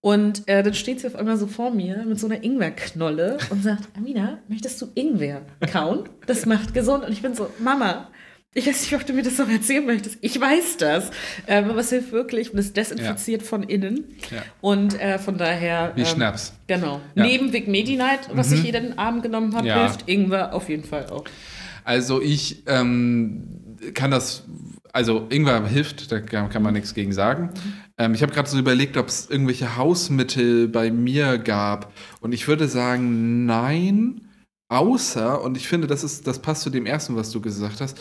Und äh, dann steht sie auf einmal so vor mir mit so einer Ingwerknolle und sagt, Amina, möchtest du Ingwer kauen? Das macht gesund. Und ich bin so, Mama, ich weiß nicht, ob du mir das noch erzählen möchtest. Ich weiß das. Ähm, aber es hilft wirklich und es desinfiziert von innen. Ja. Und äh, von daher. Wie ähm, Schnaps. Genau. Ja. Neben Vic Medi-Night, was ich jeden Abend genommen habe, Ja. hilft Ingwer auf jeden Fall auch. Also ich ähm, kann das, also Ingwer hilft, da kann, kann man nichts gegen sagen. Ähm, ich habe gerade so überlegt, ob es irgendwelche Hausmittel bei mir gab. Und ich würde sagen, nein. Außer, und ich finde, das, ist, das passt zu dem ersten, was du gesagt hast,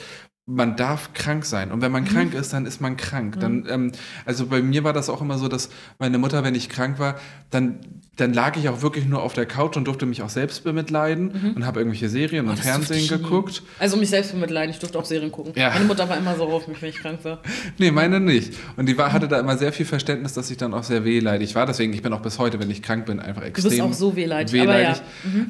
man darf krank sein. Und wenn man krank ist, dann ist man krank. Dann, ähm, also bei mir war das auch immer so, dass meine Mutter, wenn ich krank war, dann, dann lag ich auch wirklich nur auf der Couch und durfte mich auch selbst bemitleiden und habe irgendwelche Serien und Das durfte Fernsehen geguckt. Also mich selbst bemitleiden, ich durfte auch Serien gucken. Ja. Meine Mutter war immer so auf mich, wenn ich krank war. [laughs] Nee, meine nicht. Und die war, hatte da immer sehr viel Verständnis, dass ich dann auch sehr wehleidig war. Deswegen, ich bin auch bis heute, wenn ich krank bin, einfach extrem bist auch so wehleidig, wehleidig.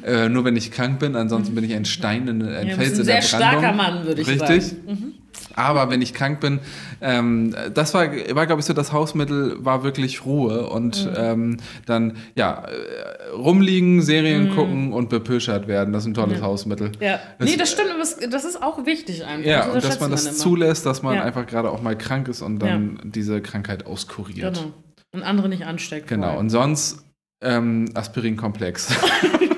Äh, nur wenn ich krank bin, ansonsten bin ich ein Stein, in, ein Ja, du Fels bist in ein der sehr Brandung. starker Mann, würde ich Richtig. sagen. Mhm. Aber wenn ich krank bin, ähm, das war, war glaube ich, so das Hausmittel, war wirklich Ruhe und Mhm. ähm, dann, ja, äh, rumliegen, Serien gucken und bepöschert werden. Das ist ein tolles Hausmittel. Mhm. Ja. Das- nee, das stimmt, das ist auch wichtig einfach. Ja, Das und dass man das immer. zulässt, dass man Ja. einfach gerade auch mal krank ist und dann diese Krankheit auskuriert. Genau. Und andere nicht ansteckt. Genau, und sonst ähm, Aspirinkomplex. [laughs]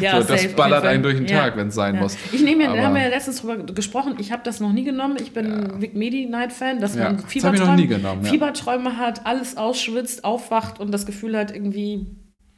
ja, so, das ballert einen durch den Ja. Tag, wenn es sein Ja. muss. Ich nehme ja, da haben wir ja letztens drüber gesprochen, ich habe das noch nie genommen. Ich bin Vic Medi Night Fan, dass Ja, man Fieberträume, genommen, ja. Fieberträume hat, alles ausschwitzt, aufwacht und das Gefühl hat irgendwie,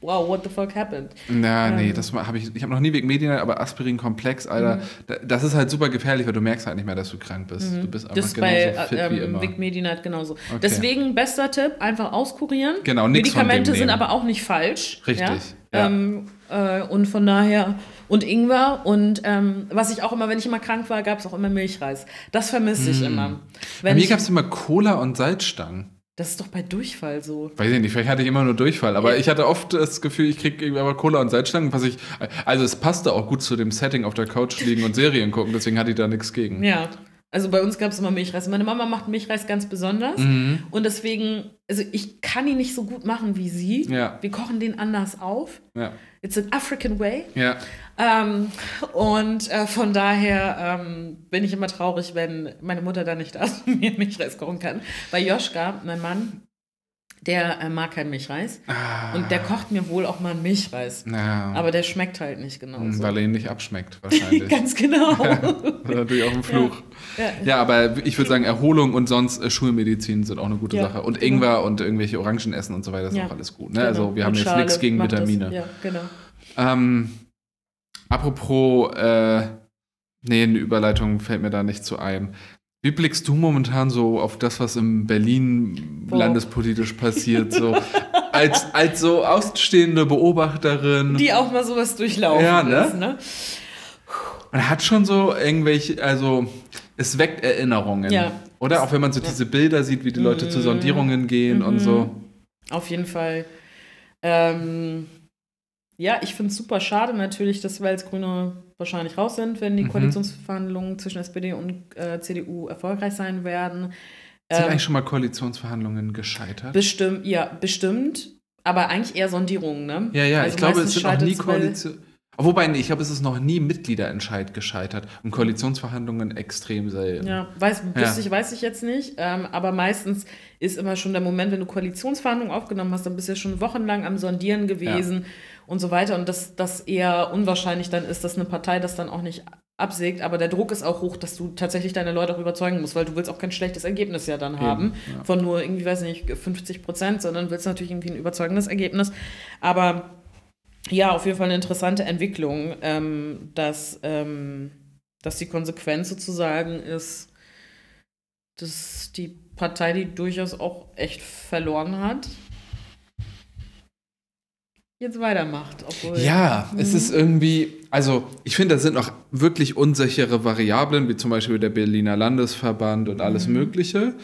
wow, what the fuck happened? Na, nee, Ähm. das habe ich, ich habe noch nie wegen Medien, aber Aspirinkomplex, Alter, Mhm. da- das ist halt super gefährlich, weil du merkst halt nicht mehr, dass du krank bist. Du bist einfach Das genauso bei fit wie ähm, immer. Vic Medi Night genauso. Deswegen bester Tipp, einfach auskurieren. Genau, von Medikamente sind aber auch nicht falsch. Richtig, Ja? ja. Ähm, äh, und von daher, und Ingwer und ähm, was ich auch immer, wenn ich immer krank war, gab es auch immer Milchreis. Das vermisse ich immer. Bei Wenn mir ich, gab es immer Cola und Salzstangen. Das ist doch bei Durchfall so. Weiß ich nicht, vielleicht hatte ich immer nur Durchfall, aber Ja. ich hatte oft das Gefühl, ich kriege irgendwie aber Cola und Salzstangen, was ich. Also es passte auch gut zu dem Setting auf der Couch liegen und Serien gucken, deswegen hatte ich da nichts gegen. Ja. Also bei uns gab es immer Milchreis. Meine Mama macht Milchreis ganz besonders. Mhm. Und deswegen, also ich kann ihn nicht so gut machen wie sie. Ja. Wir kochen den anders auf. Ja. It's an African way. Ja. Ähm, und äh, von daher ähm, bin ich immer traurig, wenn meine Mutter da nicht da ist und mir Milchreis kochen kann. Bei Joschka, mein Mann, der äh, mag keinen Milchreis. Ah. Und der kocht mir wohl auch mal einen Milchreis. Ja. Aber der schmeckt halt nicht genauso. Weil er ihn nicht abschmeckt, [laughs] wahrscheinlich. Ganz genau. [laughs] Natürlich auch ein Fluch. Ja. Ja, aber ich würde sagen, Erholung und sonst äh, Schulmedizin sind auch eine gute Ja, Sache. Und genau. Ingwer und irgendwelche Orangen essen und so weiter ist Ja. auch alles gut. Ne? Genau. Also wir haben jetzt nichts gegen macht das. Vitamine. Ja, genau. Ähm, apropos, äh, nee, eine Überleitung fällt mir da nicht zu ein. Wie blickst du momentan so auf das, was in Berlin Boah. landespolitisch passiert? So als, als so ausstehende Beobachterin. Die auch mal sowas durchlaufen Ja, ne? ist, ne? Man hat schon so irgendwelche, also es weckt Erinnerungen. Ja. Oder? Auch wenn man so diese Bilder sieht, wie die Leute zu Sondierungen gehen und so. Auf jeden Fall. Ähm, ja, ich finde es super schade natürlich, dass wir als Grüne wahrscheinlich raus sind, wenn die Mhm. Koalitionsverhandlungen zwischen SPD und äh, CDU erfolgreich sein werden. Sind Ähm, eigentlich schon mal Koalitionsverhandlungen gescheitert? bestimmt, ja, bestimmt. Aber eigentlich eher Sondierungen, ne? Ja, ja, Also ich glaube, es sind noch nie Koalition. Wobei, nee, ich glaube, es ist noch nie Mitgliederentscheid gescheitert. Und Koalitionsverhandlungen extrem selten. Ja, weiß, Ja. ich, weiß ich jetzt nicht. Ähm, aber meistens ist immer schon der Moment, wenn du Koalitionsverhandlungen aufgenommen hast, dann bist du ja schon wochenlang am Sondieren gewesen und so weiter. Und dass das eher unwahrscheinlich dann ist, dass eine Partei das dann auch nicht absägt. Aber der Druck ist auch hoch, dass du tatsächlich deine Leute auch überzeugen musst, weil du willst auch kein schlechtes Ergebnis ja dann haben. ja. Von nur irgendwie, weiß ich nicht, 50 Prozent, sondern willst natürlich irgendwie ein überzeugendes Ergebnis. Aber ja, auf jeden Fall eine interessante Entwicklung, ähm, dass, ähm, dass die Konsequenz sozusagen ist, dass die Partei, die durchaus auch echt verloren hat, jetzt weitermacht. Obwohl, Ja, es Mhm. ist irgendwie, also ich finde, da sind noch wirklich unsichere Variablen, wie zum Beispiel der Berliner Landesverband und alles Mhm. Mögliche.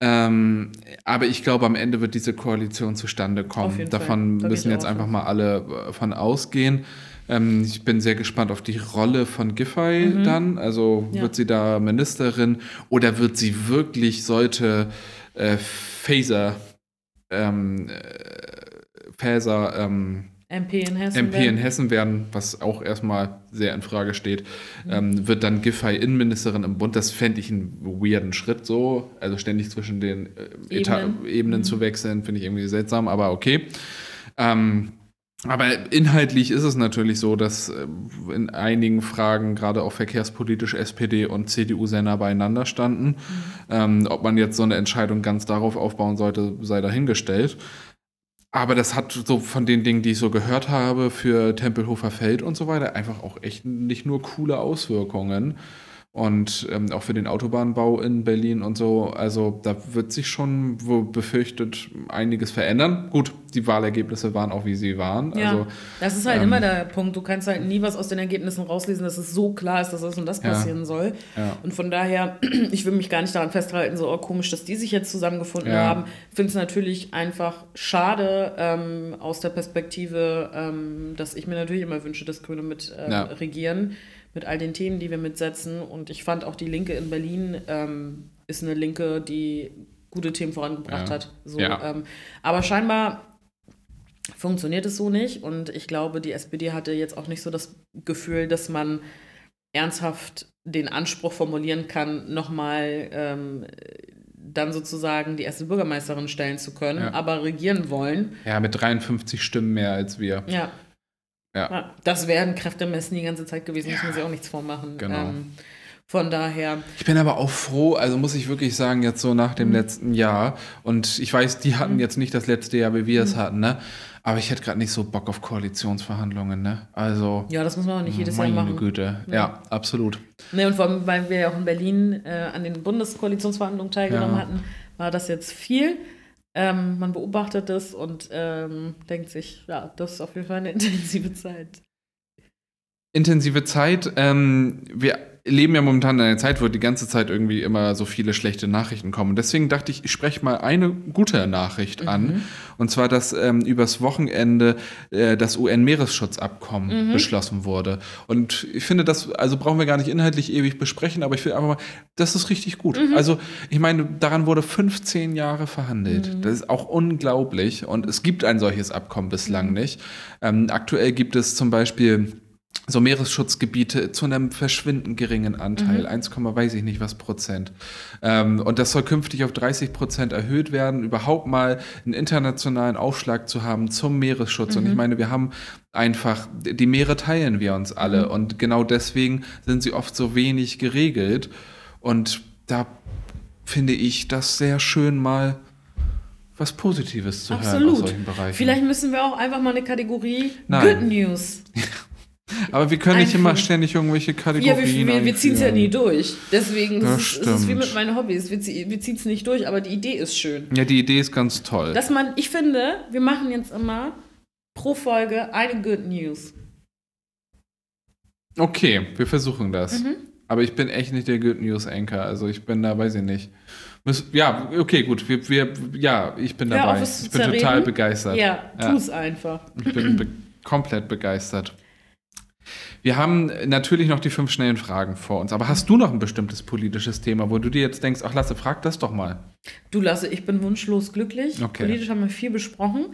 Ähm, aber ich glaube, am Ende wird diese Koalition zustande kommen. Davon. Da müssen jetzt einfach mal alle äh, von ausgehen. Ähm, ich bin sehr gespannt auf die Rolle von Giffey dann. Also Mhm. Ja. wird sie da Ministerin oder wird sie wirklich sollte äh, Faser, ähm, Faser, ähm, MP in Hessen. MP in werden. Hessen werden, was auch erstmal sehr in Frage steht, ähm, wird dann Giffey Innenministerin im Bund. Das fände ich einen weirden Schritt so. Also ständig zwischen den äh, Ebenen. Ebenen zu wechseln, finde ich irgendwie seltsam, aber okay. Ähm, aber inhaltlich ist es natürlich so, dass äh, in einigen Fragen, gerade auch verkehrspolitisch, SPD und CDU sehr nah beieinander standen. Ähm, ob man jetzt so eine Entscheidung ganz darauf aufbauen sollte, sei dahingestellt. Aber das hat so von den Dingen, die ich so gehört habe, für Tempelhofer Feld und so weiter, einfach auch echt nicht nur coole Auswirkungen. Und ähm, auch für den Autobahnbau in Berlin und so. Also da wird sich schon, befürchtet, einiges verändern. Gut, die Wahlergebnisse waren auch, wie sie waren. Ja, Also, das ist halt ähm, immer der Punkt. Du kannst halt nie was aus den Ergebnissen rauslesen, dass es so klar ist, dass das und das Ja. passieren soll. ja. Und von daher, [clears throat] ich will mich gar nicht daran festhalten, so oh, komisch, dass die sich jetzt zusammengefunden Ja. haben. Ich finde es natürlich einfach schade ähm, aus der Perspektive, ähm, dass ich mir natürlich immer wünsche, dass Grüne mit Ja. regieren, mit all den Themen, die wir mitsetzen. Und ich fand auch die Linke in Berlin ähm, ist eine Linke, die gute Themen vorangebracht Ja. hat. So, Ja. ähm, aber scheinbar funktioniert es so nicht. Und ich glaube, die SPD hatte jetzt auch nicht so das Gefühl, dass man ernsthaft den Anspruch formulieren kann, nochmal ähm, dann sozusagen die erste Bürgermeisterin stellen zu können, Ja. aber regieren wollen. ja, mit 53 Stimmen mehr als wir. Ja. Ja. Ja, Das wären Kräftemessen die ganze Zeit gewesen, muss man sich auch nichts vormachen. Genau. Ähm, von daher, Ich bin aber auch froh, also muss ich wirklich sagen, jetzt so nach Mhm. dem letzten Jahr, und ich weiß, die hatten jetzt nicht das letzte Jahr, wie wir es Mhm. hatten, ne? Aber ich hätte gerade nicht so Bock auf Koalitionsverhandlungen, ne? Also. ja, das muss man auch nicht jedes meine Jahr machen. Güte. Ja, Ja. absolut. Ne, und vor allem, weil wir ja auch in Berlin äh, an den Bundeskoalitionsverhandlungen teilgenommen Ja. hatten, war das jetzt viel. Ähm, man beobachtet es und ähm, denkt sich, ja, das ist auf jeden Fall eine [laughs] intensive Zeit. Intensive Zeit. Ähm, wir, leben ja momentan in einer Zeit, wo die ganze Zeit irgendwie immer so viele schlechte Nachrichten kommen. Deswegen dachte ich, ich spreche mal eine gute Nachricht Mhm. an. Und zwar, dass ähm, übers Wochenende äh, das UN-Meeresschutzabkommen Mhm. beschlossen wurde. Und ich finde, das, also brauchen wir gar nicht inhaltlich ewig besprechen, aber ich finde einfach mal, das ist richtig gut. Mhm. Also, ich meine, daran wurde 15 Jahre verhandelt. Mhm. Das ist auch unglaublich. Und es gibt ein solches Abkommen Mhm. bislang nicht. Ähm, aktuell gibt es zum Beispiel so Meeresschutzgebiete zu einem verschwindend geringen Anteil, 1, weiß ich nicht was Prozent. Ähm, und das soll künftig auf 30 Prozent erhöht werden, überhaupt mal einen internationalen Aufschlag zu haben zum Meeresschutz. Und ich meine, wir haben einfach, die Meere teilen wir uns alle und genau deswegen sind sie oft so wenig geregelt. Und da finde ich das sehr schön mal was Positives zu hören aus Absolut. solchen Bereichen. Vielleicht müssen wir auch einfach mal eine Kategorie Nein. Good News. [laughs] Aber wir können nicht immer ständig irgendwelche Kategorien Ja, wir, wir, wir ziehen es ja nie durch. Deswegen, das, ist, das ist wie mit meinen Hobbys. Wir, wir ziehen es nicht durch, aber die Idee ist schön. Ja, die Idee ist ganz toll. Dass man, ich finde, wir machen jetzt immer pro Folge eine Good News. okay, wir versuchen das. Mhm. Aber ich bin echt nicht der Good News Anchor. Also ich bin da, weiß ich nicht. Ja, okay, gut. Wir, wir, ja, ich bin dabei. es zu ich bin zerreden. total begeistert. Ja, tu es einfach. Ich bin be komplett begeistert. Wir haben natürlich noch die fünf schnellen Fragen vor uns. Aber hast du noch ein bestimmtes politisches Thema, wo du dir jetzt denkst, ach Lasse, frag das doch mal. Du Lasse, ich bin wunschlos glücklich. Okay. Politisch haben wir viel besprochen.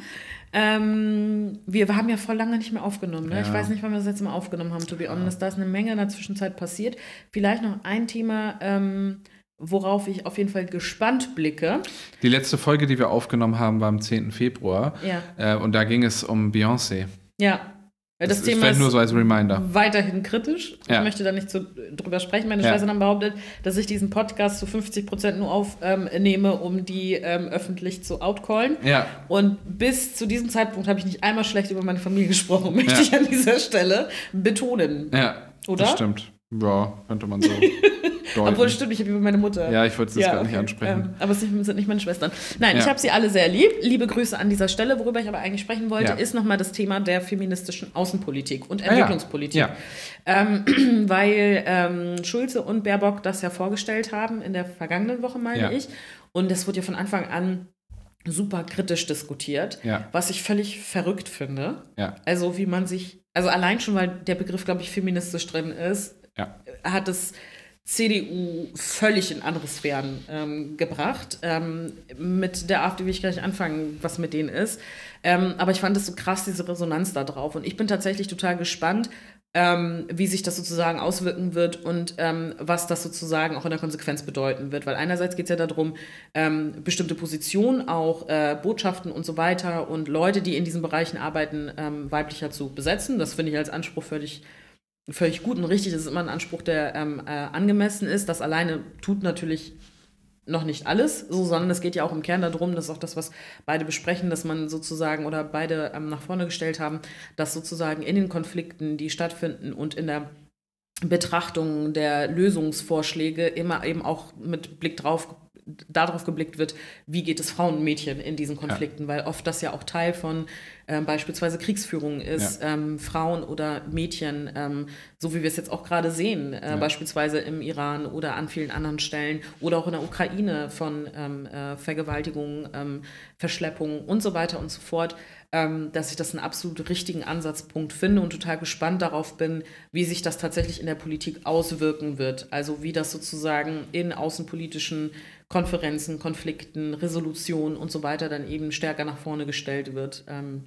Ähm, wir, wir haben ja voll lange nicht mehr aufgenommen. Ne? Ich Ja. weiß nicht, wann wir das letzte Mal aufgenommen haben, to be honest. Da ist eine Menge in der Zwischenzeit passiert. Vielleicht noch ein Thema, ähm, worauf ich auf jeden Fall gespannt blicke. Die letzte Folge, die wir aufgenommen haben, war am 10. Februar. Ja. Äh, und da ging es um Beyoncé. Ja. Das, Das Thema ist nur so als Reminder. weiterhin kritisch. Ja. Ich möchte da nicht so drüber sprechen. Meine Ja. Schwester dann behauptet, dass ich diesen Podcast zu 50 Prozent nur aufnehme, um die ähm, öffentlich zu outcallen. Ja, Und bis zu diesem Zeitpunkt habe ich nicht einmal schlecht über meine Familie [laughs] gesprochen, möchte Ja. ich an dieser Stelle betonen. ja. Oder? Das stimmt. Ja, könnte man so [laughs] deuten. Obwohl, stimmt, ich habe über meine Mutter. Ja, ich wollte es jetzt gerade nicht okay. ansprechen. Ähm, aber es sind nicht meine Schwestern. Nein, Ja. ich habe sie alle sehr lieb. Liebe Grüße an dieser Stelle. Worüber ich aber eigentlich sprechen wollte, Ja. ist nochmal das Thema der feministischen Außenpolitik und Ah ja. Entwicklungspolitik. Ja. Ähm, [clears throat] weil ähm, Schulze und Baerbock das ja vorgestellt haben in der vergangenen Woche, meine Ja. ich. Und das wurde ja von Anfang an super kritisch diskutiert, Ja. was ich völlig verrückt finde. Ja. Also wie man sich, also allein schon, weil der Begriff, glaube ich, feministisch drin ist, Ja. hat es CDU völlig in andere Sphären ähm, gebracht. Ähm, mit der AfD will ich gleich anfangen, was mit denen ist. Ähm, aber ich fand es so krass, diese Resonanz da drauf. Und ich bin tatsächlich total gespannt, ähm, wie sich das sozusagen auswirken wird und ähm, was das sozusagen auch in der Konsequenz bedeuten wird. Weil einerseits geht es ja darum, ähm, bestimmte Positionen, auch äh, Botschaften und so weiter und Leute, die in diesen Bereichen arbeiten, weiblicher zu besetzen. Das finde ich als Anspruch völlig völlig gut und richtig. Das ist immer ein Anspruch, der ähm, äh, angemessen ist. Das alleine tut natürlich noch nicht alles, so, sondern es geht ja auch im Kern darum, das ist auch das, was beide besprechen, dass man sozusagen oder beide ähm, nach vorne gestellt haben, dass sozusagen in den Konflikten, die stattfinden und in der Betrachtung der Lösungsvorschläge immer eben auch mit Blick drauf darauf geblickt wird, wie geht es Frauen und Mädchen in diesen Konflikten, weil oft das ja auch Teil von ähm, beispielsweise Kriegsführung ist, ähm, Frauen oder Mädchen, ähm, so wie wir es jetzt auch gerade sehen, äh, beispielsweise im Iran oder an vielen anderen Stellen oder auch in der Ukraine von ähm, äh, Vergewaltigungen, ähm, Verschleppungen und so weiter und so fort, dass ich das einen absolut richtigen Ansatzpunkt finde und total gespannt darauf bin, wie sich das tatsächlich in der Politik auswirken wird. Also wie das sozusagen in außenpolitischen Konferenzen, Konflikten, Resolutionen und so weiter dann eben stärker nach vorne gestellt wird. Ähm,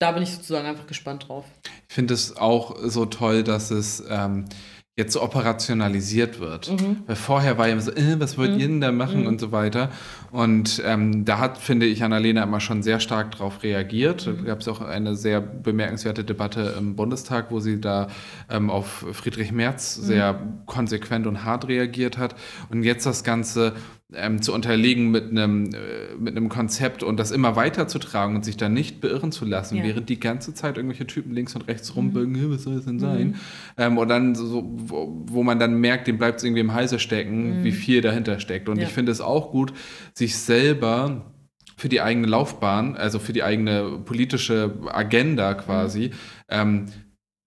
da bin ich sozusagen einfach gespannt drauf. Ich finde es auch so toll, dass es ähm, jetzt so operationalisiert wird. Mhm. Weil vorher war ja immer so, äh, was wollt ihr denn da machen und so weiter. Und ähm, da hat, finde ich, Annalena immer schon sehr stark darauf reagiert. Mhm. Da gab es auch eine sehr bemerkenswerte Debatte im Bundestag, wo sie da ähm, auf Friedrich Merz Mhm. sehr konsequent und hart reagiert hat. Und jetzt das Ganze ähm, zu unterlegen mit einem äh, mit einem Konzept und das immer weiterzutragen und sich da nicht beirren zu lassen, Ja. während die ganze Zeit irgendwelche Typen links und rechts rumbögen, "Hä, was soll das denn sein? Ähm, und dann so, wo, wo man dann merkt, dem bleibt es irgendwie im Halse stecken, wie viel dahinter steckt. Und Ja. ich finde es auch gut, sich selber für die eigene Laufbahn, also für die eigene politische Agenda quasi, ähm,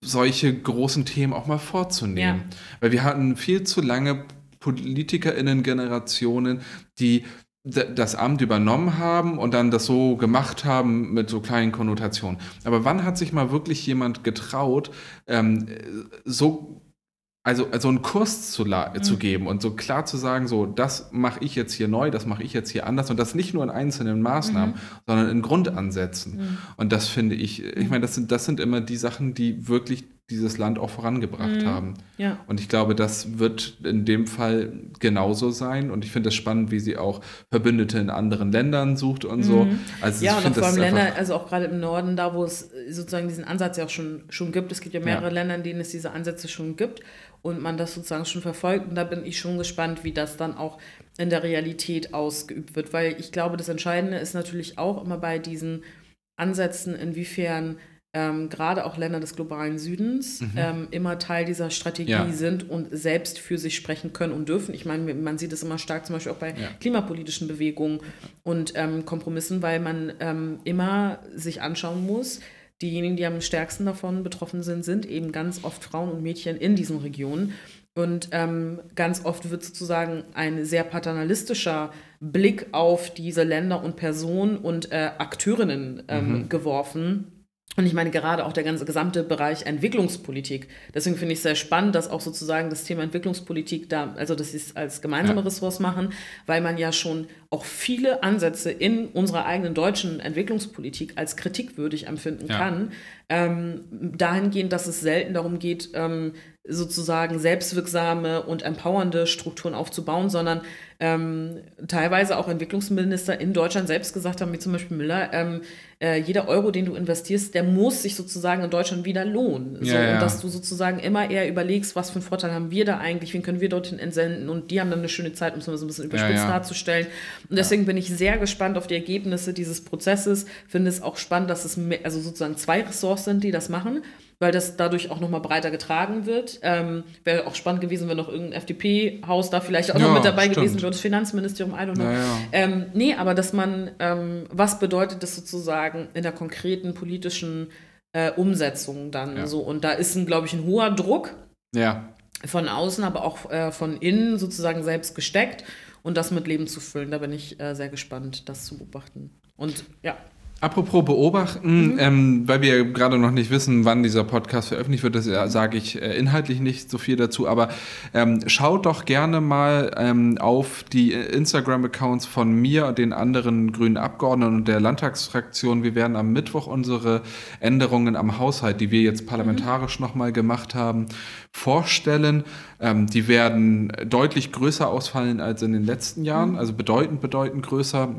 solche großen Themen auch mal vorzunehmen. Ja. Weil wir hatten viel zu lange PolitikerInnen-Generationen, die das Amt übernommen haben und dann das so gemacht haben mit so kleinen Konnotationen. Aber wann hat sich mal wirklich jemand getraut, ähm, so also, also einen Kurs zu, Mhm. zu geben und so klar zu sagen, so, das mache ich jetzt hier neu, das mache ich jetzt hier anders und das nicht nur in einzelnen Maßnahmen, Mhm. sondern in Grundansätzen. Und das finde ich, ich meine, das sind, das sind immer die Sachen, die wirklich dieses Land auch vorangebracht Mhm. haben. Ja. Und ich glaube, das wird in dem Fall genauso sein. Und ich finde es spannend, wie sie auch Verbündete in anderen Ländern sucht und so. Also Mhm. Ja, und auch vor allem Länder, also auch gerade im Norden, da wo es sozusagen diesen Ansatz ja auch schon, schon gibt. Es gibt ja mehrere Ja. Länder, in denen es diese Ansätze schon gibt und man das sozusagen schon verfolgt. Und da bin ich schon gespannt, wie das dann auch in der Realität ausgeübt wird. Weil ich glaube, das Entscheidende ist natürlich auch immer bei diesen Ansätzen, inwiefern ähm, gerade auch Länder des globalen Südens ähm, immer Teil dieser Strategie Mhm. Ja. sind und selbst für sich sprechen können und dürfen. Ich meine, man sieht es immer stark zum Beispiel auch bei Ja. klimapolitischen Bewegungen und ähm, Kompromissen, weil man ähm, immer sich anschauen muss, diejenigen, die am stärksten davon betroffen sind, sind eben ganz oft Frauen und Mädchen in diesen Regionen. Und ähm, ganz oft wird sozusagen ein sehr paternalistischer Blick auf diese Länder und Personen und äh, Akteurinnen ähm, geworfen. Und ich meine gerade auch der ganze gesamte Bereich Entwicklungspolitik. Deswegen finde ich es sehr spannend, dass auch sozusagen das Thema Entwicklungspolitik da, also dass sie es als gemeinsame Ja. Ressource machen, weil man ja schon auch viele Ansätze in unserer eigenen deutschen Entwicklungspolitik als kritikwürdig empfinden Ja. kann. Ähm, dahingehend, dass es selten darum geht, ähm, sozusagen selbstwirksame und empowernde Strukturen aufzubauen, sondern ähm, teilweise auch Entwicklungsminister in Deutschland selbst gesagt haben, wie zum Beispiel Müller, ähm, äh, jeder Euro, den du investierst, der muss sich sozusagen in Deutschland wieder lohnen. So, Ja, ja. Und dass du sozusagen immer eher überlegst, was für einen Vorteil haben wir da eigentlich, wen können wir dorthin entsenden und die haben dann eine schöne Zeit, um es mal so ein bisschen überspitzt ja. darzustellen. Und deswegen bin ich sehr gespannt auf die Ergebnisse dieses Prozesses. Finde es auch spannend, dass es mehr, also sozusagen zwei Ressorts sind, die das machen, weil das dadurch auch nochmal breiter getragen wird. Ähm, Wäre auch spannend gewesen, wenn noch irgendein FDP-Haus da vielleicht auch Ja, noch mit dabei stimmt. gewesen wäre, das Finanzministerium, I don't know. Ja, ja. Ähm, nee, aber dass man, ähm, was bedeutet das sozusagen in der konkreten politischen äh, Umsetzung dann Ja. so? Und da ist, glaube ich, ein hoher Druck ja. von außen, aber auch äh, von innen sozusagen selbst gesteckt und das mit Leben zu füllen. Da bin ich äh, sehr gespannt, das zu beobachten. Und ja, Apropos beobachten, ähm, weil wir gerade noch nicht wissen, wann dieser Podcast veröffentlicht wird, das äh, sage ich äh, inhaltlich nicht so viel dazu, aber ähm, schaut doch gerne mal ähm, auf die Instagram-Accounts von mir und den anderen grünen Abgeordneten und der Landtagsfraktion. Wir werden am Mittwoch unsere Änderungen am Haushalt, die wir jetzt parlamentarisch nochmal gemacht haben, vorstellen. Ähm, die werden deutlich größer ausfallen als in den letzten Jahren, also bedeutend, bedeutend größer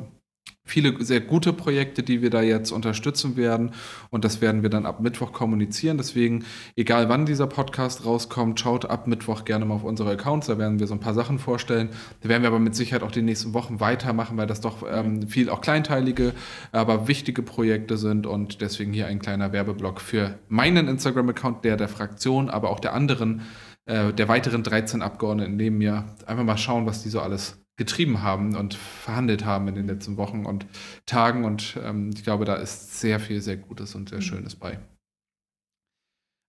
viele sehr gute Projekte, die wir da jetzt unterstützen werden. Und das werden wir dann ab Mittwoch kommunizieren. Deswegen, egal wann dieser Podcast rauskommt, schaut ab Mittwoch gerne mal auf unsere Accounts. Da werden wir so ein paar Sachen vorstellen. Da werden wir aber mit Sicherheit auch die nächsten Wochen weitermachen, weil das doch ähm, viel auch kleinteilige, aber wichtige Projekte sind. Und deswegen hier ein kleiner Werbeblock für meinen Instagram-Account, der der Fraktion, aber auch der anderen, äh, der weiteren 13 Abgeordneten neben mir. Einfach mal schauen, was die so alles getrieben haben und verhandelt haben in den letzten Wochen und Tagen. Und ähm, ich glaube, da ist sehr viel, sehr Gutes und Mhm. sehr Schönes bei.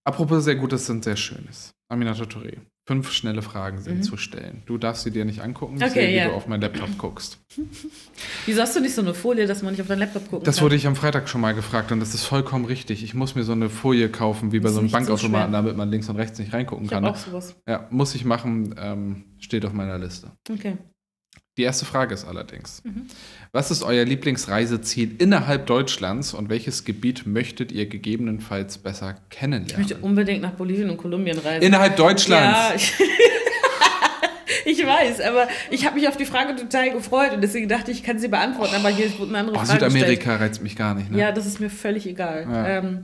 Apropos sehr Gutes und sehr Schönes. Aminata Touré, fünf schnelle Fragen sind Mhm. zu stellen. Du darfst sie dir nicht angucken, Okay, sehe, wie ja. du auf meinen Laptop guckst. [laughs] wieso hast du nicht so eine Folie, dass man nicht auf deinen Laptop gucken Das kann? wurde ich am Freitag schon mal gefragt und das ist vollkommen richtig. Ich muss mir so eine Folie kaufen, wie bei Das so einem so Bankautomaten, damit man links und rechts nicht reingucken ich kann. habe auch sowas. Ja, muss ich machen, ähm, steht auf meiner Liste. Okay. Die erste Frage ist allerdings, Mhm. was ist euer Lieblingsreiseziel innerhalb Deutschlands und welches Gebiet möchtet ihr gegebenenfalls besser Ich kennenlernen? möchte unbedingt nach Bolivien und Kolumbien reisen. Innerhalb Deutschlands? Ja, [laughs] ich, ich weiß, aber ich habe mich auf die Frage total gefreut und deswegen dachte ich, ich kann sie beantworten, aber hier wurde eine andere Oh, Frage gestellt. Südamerika reizt mich gar nicht, ne? Ja, das ist mir völlig egal. Ja. Ähm,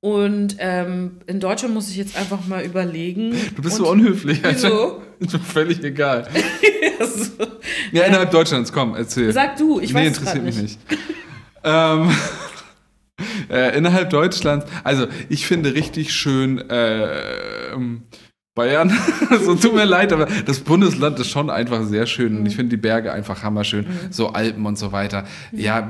und ähm, in Deutschland muss ich jetzt einfach mal überlegen. Du bist so unhöflich. Wieso? Ist [laughs] mir völlig egal. [laughs] Ja, innerhalb Deutschlands, komm, erzähl. Sag du, ich nee, weiß es interessiert mich nicht. nicht. [laughs] ähm, äh, innerhalb Deutschlands, also ich finde richtig schön äh, ähm, Bayern. [laughs] so tut mir leid, aber das Bundesland ist schon einfach sehr schön. Und ich finde die Berge einfach hammerschön. So Alpen und so weiter. Ja,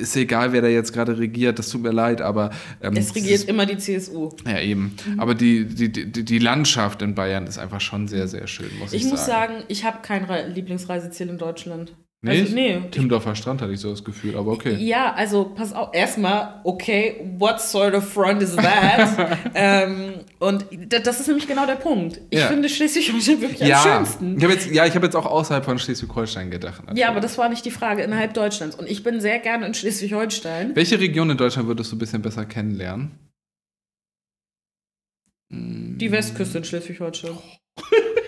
ist egal, wer da jetzt gerade regiert, das tut mir leid, aber. Ähm, Es regiert immer die CSU. Ja, eben. Aber die, die, die, die Landschaft in Bayern ist einfach schon sehr, sehr schön, muss ich, Ich muss sagen, ich habe kein Re Lieblingsreiseziel in Deutschland. Nicht? Also, nee. Timmendorfer Strand hatte ich so das Gefühl, aber okay. Ja, also pass auf, erstmal, okay, what sort of front is that? [laughs] ähm, und da- das ist nämlich genau der Punkt. Ich Ja. finde Schleswig-Holstein wirklich am Ja, schönsten. ich jetzt, ja, ich habe jetzt auch außerhalb von Schleswig-Holstein gedacht. Ja, aber das war nicht die Frage innerhalb Deutschlands. Und ich bin sehr gerne in Schleswig-Holstein. Welche Region in Deutschland würdest du ein bisschen besser kennenlernen? Die Westküste in Schleswig-Holstein. [laughs]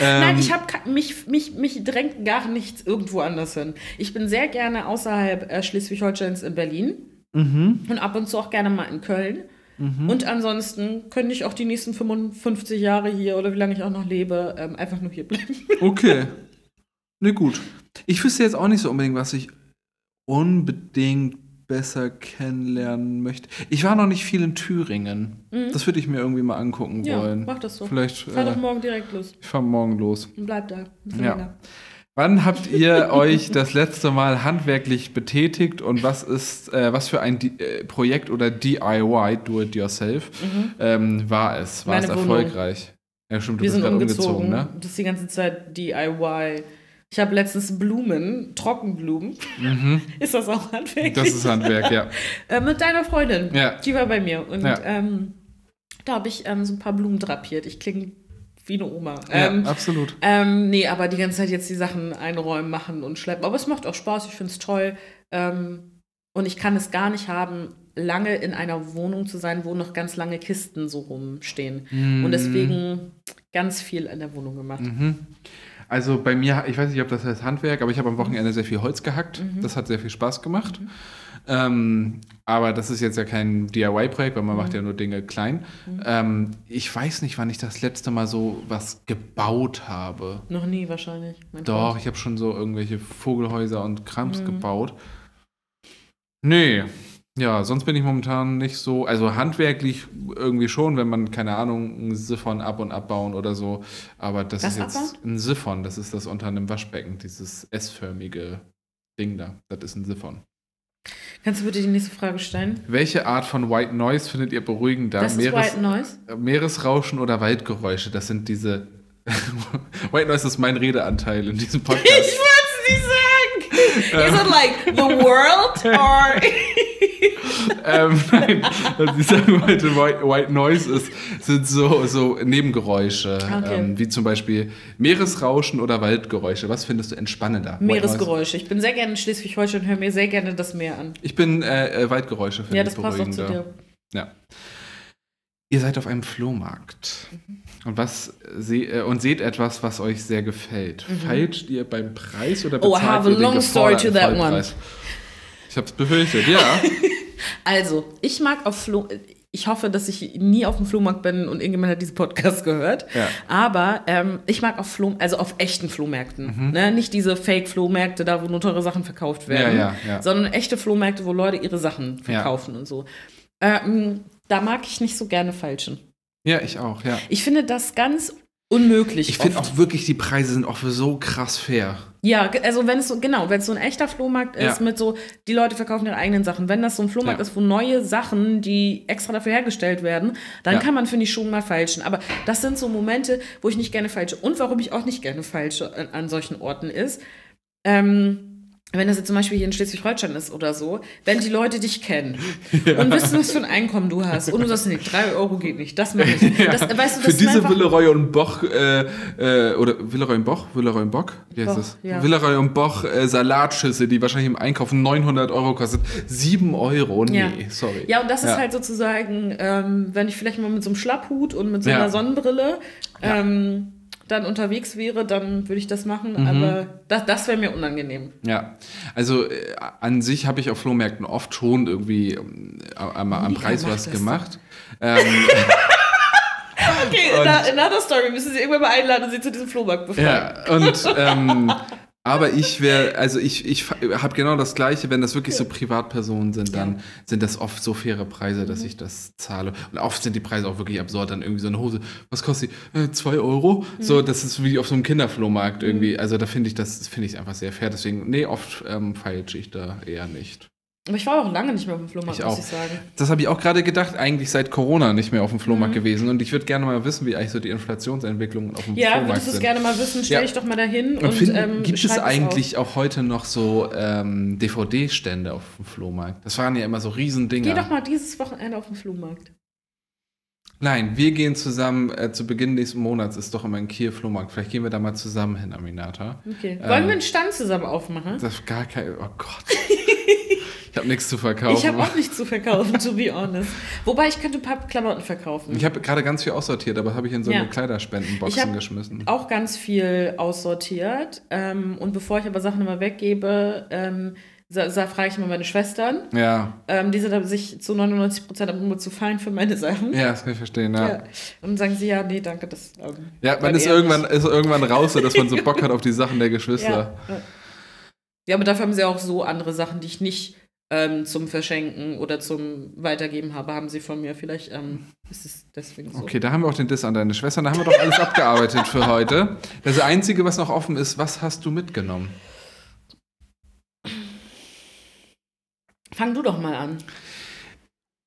Ähm, Nein, ich habe mich, mich, mich drängt gar nichts irgendwo anders hin. Ich bin sehr gerne außerhalb äh, Schleswig-Holsteins in Berlin Mhm. und ab und zu auch gerne mal in Köln. Und ansonsten könnte ich auch die nächsten 55 Jahre hier oder wie lange ich auch noch lebe, ähm, einfach nur hier bleiben. [laughs] Okay. Ne, gut. Ich wüsste jetzt auch nicht so unbedingt, was ich unbedingt besser kennenlernen möchte. Ich war noch nicht viel in Thüringen. Das würde ich mir irgendwie mal angucken Mhm. Ja, wollen. mach das so. Vielleicht. Fahr doch Äh, morgen direkt los ich fahre morgen los. und bleib da. Ja. länger. Wann habt ihr [laughs] euch das letzte Mal handwerklich betätigt und was ist, äh, was für ein D äh, Projekt oder DIY, Do It Yourself, ähm, war es? War Mhm. Meine es Wohnung. erfolgreich? Ja, stimmt, du Wir bist gerade umgezogen. umgezogen, ne? Das ist die ganze Zeit DIY. Ich habe letztens Blumen, Trockenblumen. [laughs] Ist das auch handwerklich? Mhm. Das ist Handwerk, ja. [laughs] Äh, mit deiner Freundin. Ja. Die war bei mir. Und Ja. ähm, da habe ich ähm, so ein paar Blumen drapiert. Ich klinge wie eine Oma. ja, Ähm, absolut. ähm, nee, aber die ganze Zeit jetzt die Sachen einräumen, machen und schleppen. Aber es macht auch Spaß, ich finde es toll. Ähm, und ich kann es gar nicht haben, lange in einer Wohnung zu sein, wo noch ganz lange Kisten so rumstehen. Und deswegen ganz viel in der Wohnung gemacht. Also bei mir, ich weiß nicht, ob das heißt Handwerk, aber ich habe am Wochenende sehr viel Holz gehackt. Mhm. Das hat sehr viel Spaß gemacht. Ähm, aber das ist jetzt ja kein DIY-Projekt, weil man macht ja nur Dinge klein. Ähm, ich weiß nicht, wann ich das letzte Mal so was gebaut habe. Noch nie wahrscheinlich. Doch, Freund. ich habe schon so irgendwelche Vogelhäuser und Krams gebaut. Nee. Ja, sonst bin ich momentan nicht so, also handwerklich irgendwie schon, wenn man, keine Ahnung, einen Siphon ab- und abbauen oder so. Aber das Was ist jetzt abbauen? ein Siphon, das ist das unter einem Waschbecken, dieses S-förmige Ding da. Das ist ein Siphon. Kannst du bitte die nächste Frage stellen? Welche Art von White Noise findet ihr beruhigender? Das ist Meeres White Noise. Meeresrauschen oder Waldgeräusche? Das sind diese. [laughs] White Noise ist mein Redeanteil in diesem [laughs] Podcast. Ich wollte es nicht sagen. Is it like the world or ähm, nein, was ich sagen wollte, White, White Noise ist, sind so, so Nebengeräusche, Okay. ähm, wie zum Beispiel Meeresrauschen oder Waldgeräusche. Was findest du entspannender? Meeresgeräusche? Ich bin sehr gerne in Schleswig-Holstein und höre mir sehr gerne das Meer an. Ich bin äh, äh, Waldgeräusche, finde Ja, das passt auch zu dir. Ja. Ihr seid auf einem Flohmarkt Mhm. Und, was se äh, und seht etwas, was euch sehr gefällt. Feilscht ihr beim Preis oder Mhm. Oh, I bezahlt have a ihr long story to that one. Ich hab's befürchtet, ja. [laughs] Also, ich mag auf Flo. Ich hoffe, dass ich nie auf dem Flohmarkt bin und irgendjemand hat diesen Podcast gehört. Ja. Aber ähm, ich mag auf Floh, also auf echten Flohmärkten. Ne? Nicht diese Fake-Flohmärkte, da wo nur teure Sachen verkauft werden. Mhm. Ja, ja, ja. Sondern echte Flohmärkte, wo Leute ihre Sachen verkaufen und so. Ähm, da mag ich nicht so gerne falschen. Ja, ich auch, ja. Ich finde das ganz unmöglich. Ich finde auch wirklich, die Preise sind auch so krass fair. Ja, also wenn es so, genau, wenn es so ein echter Flohmarkt ist Ja. mit so, die Leute verkaufen ihre eigenen Sachen. Wenn das so ein Flohmarkt Ja. ist, wo neue Sachen, die extra dafür hergestellt werden, dann Ja. kann man, finde ich, schon mal falschen. Aber das sind so Momente, wo ich nicht gerne falsche. Und warum ich auch nicht gerne falsche an, an solchen Orten ist, ähm, wenn das jetzt zum Beispiel hier in Schleswig-Holstein ist oder so, wenn die Leute dich kennen [laughs] und wissen, was für ein Einkommen du hast und du sagst, nee, drei Euro geht nicht, das mache ich. [laughs] Das, weißt du, das Für diese Villeroy und Boch, äh, äh, oder Villeroy und Boch? Villeroy und Bock? Wie heißt Boch, das? ja. Villeroy und Boch äh, Salatschüssel, die wahrscheinlich im Einkauf 900 Euro kostet. 7 Euro? Nee, Ja. sorry. Ja, und das ist Ja. halt sozusagen, ähm, wenn ich vielleicht mal mit so einem Schlapphut und mit so Ja. einer Sonnenbrille ähm, dann unterwegs wäre, dann würde ich das machen. Mhm. Aber das, das wäre mir unangenehm. Ja, also äh, an sich habe ich auf Flohmärkten oft schon irgendwie ähm, am, am Preis was gemacht. [laughs] Ähm, Okay, in der- in another story müssen Sie irgendwann mal einladen und Sie zu diesem Flohmarkt befragen. ja, und ähm, [laughs] Aber ich wäre, also ich, ich habe genau das Gleiche, wenn das wirklich so Privatpersonen sind, dann sind das oft so faire Preise, dass mhm. ich das zahle. Und oft sind die Preise auch wirklich absurd. Dann irgendwie so eine Hose, was kostet die? Äh, zwei Euro? Mhm. So, das ist wie auf so einem Kinderflohmarkt irgendwie. Mhm. Also da finde ich das, finde ich einfach sehr fair. Deswegen, nee, oft ähm, feilsche ich da eher nicht. Aber ich war auch lange nicht mehr auf dem Flohmarkt, ich muss ich sagen. Das habe ich auch gerade gedacht, eigentlich seit Corona nicht mehr auf dem Flohmarkt mhm. gewesen. Und ich würde gerne mal wissen, wie eigentlich so die Inflationsentwicklungen auf dem ja, Flohmarkt sind. Ja, würdest du es gerne mal wissen? Stell ja. dich doch mal dahin. Und, und ähm, gibt es eigentlich auch heute noch so ähm, DVD-Stände auf dem Flohmarkt? Das waren ja immer so Riesendinger. Geh doch mal dieses Wochenende auf den Flohmarkt. Nein, wir gehen zusammen, äh, zu Beginn nächsten Monats ist doch immer ein Kiel Flohmarkt. Vielleicht gehen wir da mal zusammen hin, Aminata. Okay. Wollen ähm, wir einen Stand zusammen aufmachen? Das ist gar kein, oh Gott. [laughs] Ich habe nichts zu verkaufen. Ich habe auch nichts zu verkaufen, to be honest. Wobei ich könnte ein paar Klamotten verkaufen. Ich habe gerade ganz viel aussortiert, aber habe ich in so eine ja. Kleiderspendenboxen ich geschmissen. Auch ganz viel aussortiert. Ähm, und bevor ich aber Sachen immer weggebe, ähm, da, da frage ich immer meine Schwestern. Ja. Ähm, die sind sich zu 99 Prozent immer zu fein für meine Sachen. Ja, das kann ich verstehen, ja. ja. Und dann sagen sie, ja, nee, danke, das. Ähm, ja, man ist irgendwann, ist irgendwann raus, dass man so [laughs] Bock hat auf die Sachen der Geschwister. Ja, ja, aber dafür haben sie auch so andere Sachen, die ich nicht ähm, zum Verschenken oder zum Weitergeben habe, haben sie von mir. Vielleicht ähm, ist es deswegen so. Okay, da haben wir auch den Diss an deine Schwester. Da haben wir doch alles abgearbeitet für heute. Das Einzige, was noch offen ist, was hast du mitgenommen? Fang du doch mal an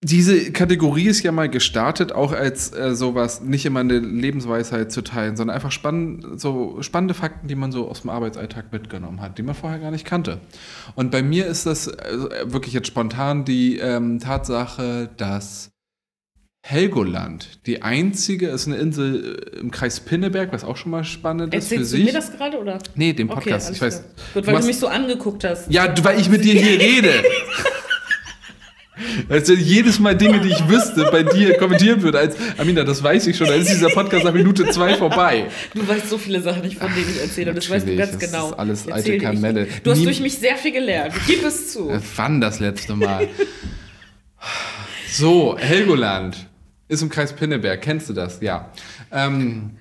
diese Kategorie ist ja mal gestartet, auch als äh, sowas, nicht immer eine Lebensweisheit zu teilen, sondern einfach spann so spannende Fakten, die man so aus dem Arbeitsalltag mitgenommen hat, die man vorher gar nicht kannte. Und bei mir ist das äh, wirklich jetzt spontan die ähm, Tatsache, dass Helgoland die einzige ist eine Insel äh, im Kreis Pinneberg, was auch schon mal spannend Erzählst ist für du sich. mir das gerade oder? Nee, dem Podcast. Okay, ich weiß. Gut, weil du, du mich so angeguckt hast. Ja, weil ich mit dir hier rede. [laughs] Also jedes Mal Dinge, die ich wüsste, bei dir kommentieren würde, als Amina, das weiß ich schon, dann ist dieser Podcast nach Minute zwei vorbei. Du weißt so viele Sachen nicht, von denen ich erzähle, und das weißt du ganz das genau. Das ist alles alte Kamelle. Du hast Nie durch mich sehr viel gelernt, gib es zu. Äh, wann das letzte Mal? so, Helgoland ist im Kreis Pinneberg, kennst du das? Ja. Ähm,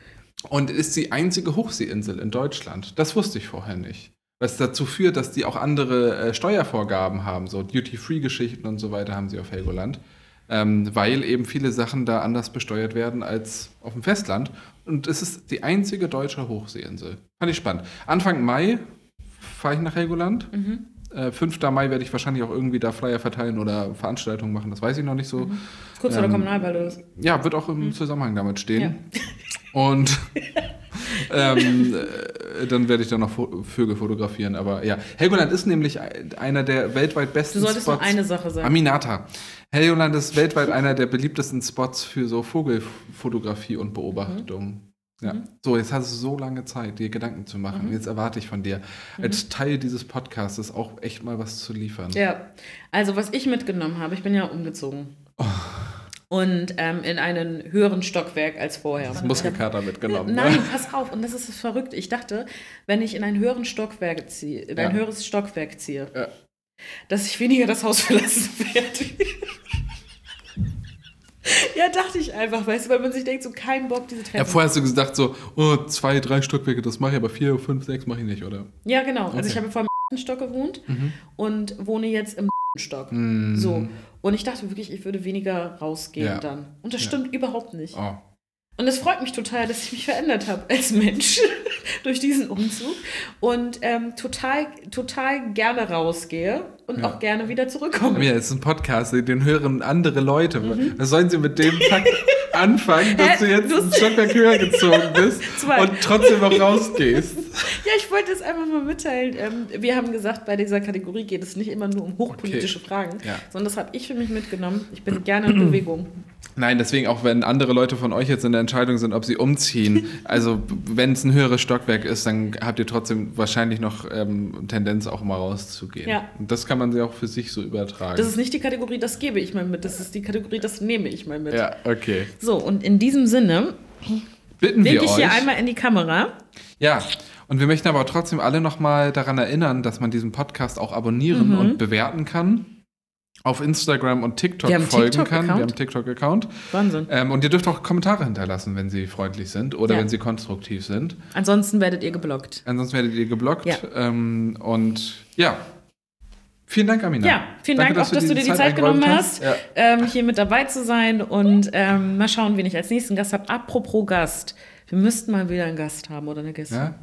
und ist die einzige Hochseeinsel in Deutschland. Das wusste ich vorher nicht was dazu führt, dass die auch andere äh, Steuervorgaben haben, so Duty-Free-Geschichten und so weiter haben sie auf Helgoland, ähm, weil eben viele Sachen da anders besteuert werden als auf dem Festland. Und es ist die einzige deutsche Hochseeinsel. Fand ich spannend. Anfang Mai fahre ich nach Helgoland. Mhm. Äh, 5. Mai werde ich wahrscheinlich auch irgendwie da Flyer verteilen oder Veranstaltungen machen, das weiß ich noch nicht so. Mhm. Kurz vor ähm, der Kommunalwahl oder Ja, wird auch im mhm. Zusammenhang damit stehen. Ja. Und [laughs] ähm, äh, dann werde ich da noch Vögel fotografieren. Aber ja, Helgoland ist nämlich einer der weltweit besten Spots. Du solltest Spots. noch eine Sache sagen. Aminata. Helgoland ist weltweit einer der beliebtesten Spots für so Vogelfotografie und Beobachtung. Mhm. Ja. Mhm. So, jetzt hast du so lange Zeit, dir Gedanken zu machen. Mhm. Jetzt erwarte ich von dir, mhm. als Teil dieses Podcasts auch echt mal was zu liefern. Ja, also was ich mitgenommen habe, ich bin ja umgezogen. Oh und ähm, in einen höheren Stockwerk als vorher. Das Muskelkater mitgenommen. Nein, ne? pass auf, und das ist verrückt. Ich dachte, wenn ich in ein höheren Stockwerk ziehe, in ein höheres Stockwerk ziehe, ja. dass ich weniger das Haus verlassen werde. ja, dachte ich einfach, weißt du, weil man sich denkt, so kein Bock, diese Treppe. Ja, vorher hast du gesagt, so, oh, zwei, drei Stockwerke, das mache ich, aber vier, fünf, sechs mache ich nicht, oder? Ja, genau. Okay. Also ich habe vor im Stock gewohnt mhm. und wohne jetzt im Stock. Mhm. So. Und ich dachte wirklich, ich würde weniger rausgehen ja. dann. Und das stimmt ja. überhaupt nicht. Oh. Und es freut mich total, dass ich mich verändert habe als Mensch [laughs] durch diesen Umzug und ähm, total, total gerne rausgehe und ja. auch gerne wieder zurückkomme. Ja, es ist ein Podcast, den hören andere Leute. Mhm. Was sollen sie mit dem Fakt [laughs] anfangen, dass du jetzt ein Stockwerk höher gezogen bist [laughs] und trotzdem noch rausgehst? Ja, ich wollte es einfach mal mitteilen. Ähm, wir haben gesagt, bei dieser Kategorie geht es nicht immer nur um hochpolitische okay. Fragen, ja. sondern das habe ich für mich mitgenommen. Ich bin [clears throat] gerne in Bewegung. Nein, deswegen auch wenn andere Leute von euch jetzt in der Entscheidung sind, ob sie umziehen, [laughs] also wenn es ein höheres Stockwerk ist, dann habt ihr trotzdem wahrscheinlich noch ähm, Tendenz auch mal rauszugehen. Ja. Und das kann man sich auch für sich so übertragen. Das ist nicht die Kategorie, das gebe ich mal mit, das ist die Kategorie, das nehme ich mal mit. Ja, okay. So, und in diesem Sinne bitten wir euch. ich hier einmal in die Kamera. Ja. Und wir möchten aber trotzdem alle nochmal daran erinnern, dass man diesen Podcast auch abonnieren mhm. und bewerten kann. Auf Instagram und TikTok Wir haben folgen TikTok kann. Wir Account? haben einen TikTok-Account. Wahnsinn. Ähm, und ihr dürft auch Kommentare hinterlassen, wenn sie freundlich sind oder Ja. wenn sie konstruktiv sind. Ansonsten werdet ihr geblockt. Ansonsten werdet ihr geblockt. Ja. Ähm, und ja. Vielen Dank, Amina. Ja, vielen Danke, Dank auch, dass du dir die Zeit eingeräumt genommen hast. Ja. ähm, hier mit dabei zu sein. Und ähm, mal schauen, wen ich als nächsten Gast habe. Apropos Gast. Wir müssten mal wieder einen Gast haben oder eine Gästin. ja?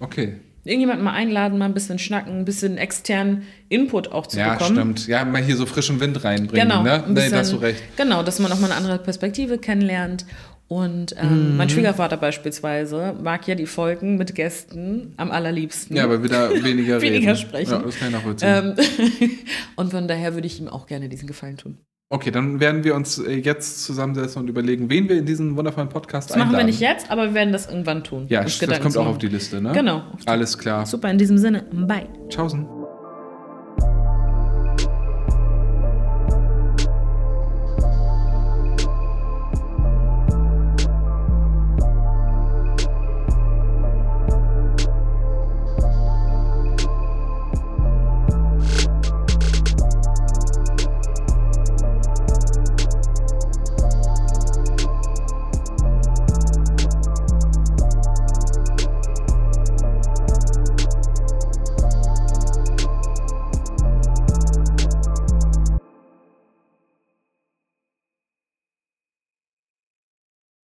Okay. Irgendjemanden mal einladen, mal ein bisschen schnacken, ein bisschen externen Input auch zu Ja, bekommen. stimmt. Ja, mal hier so frischen Wind reinbringen. Genau, Ne? ein Nee, bisschen, da hast du recht. Genau, dass man auch mal eine andere Perspektive kennenlernt. Und ähm, Mhm. mein Schwiegervater beispielsweise mag ja die Folgen mit Gästen am allerliebsten. Ja, aber wieder weniger [laughs] reden. Weniger sprechen. Ja, das kann ich nachvollziehen. ähm, [laughs] und von daher würde ich ihm auch gerne diesen Gefallen tun. Okay, dann werden wir uns äh, jetzt zusammensetzen und überlegen, wen wir in diesen wundervollen Podcast Das machen wir einladen. nicht jetzt, aber wir werden das irgendwann tun. Ja, das Gedanken kommt auch auf die Liste, ne? Genau. Alles klar. Super, in diesem Sinne, bye. Tschaußen.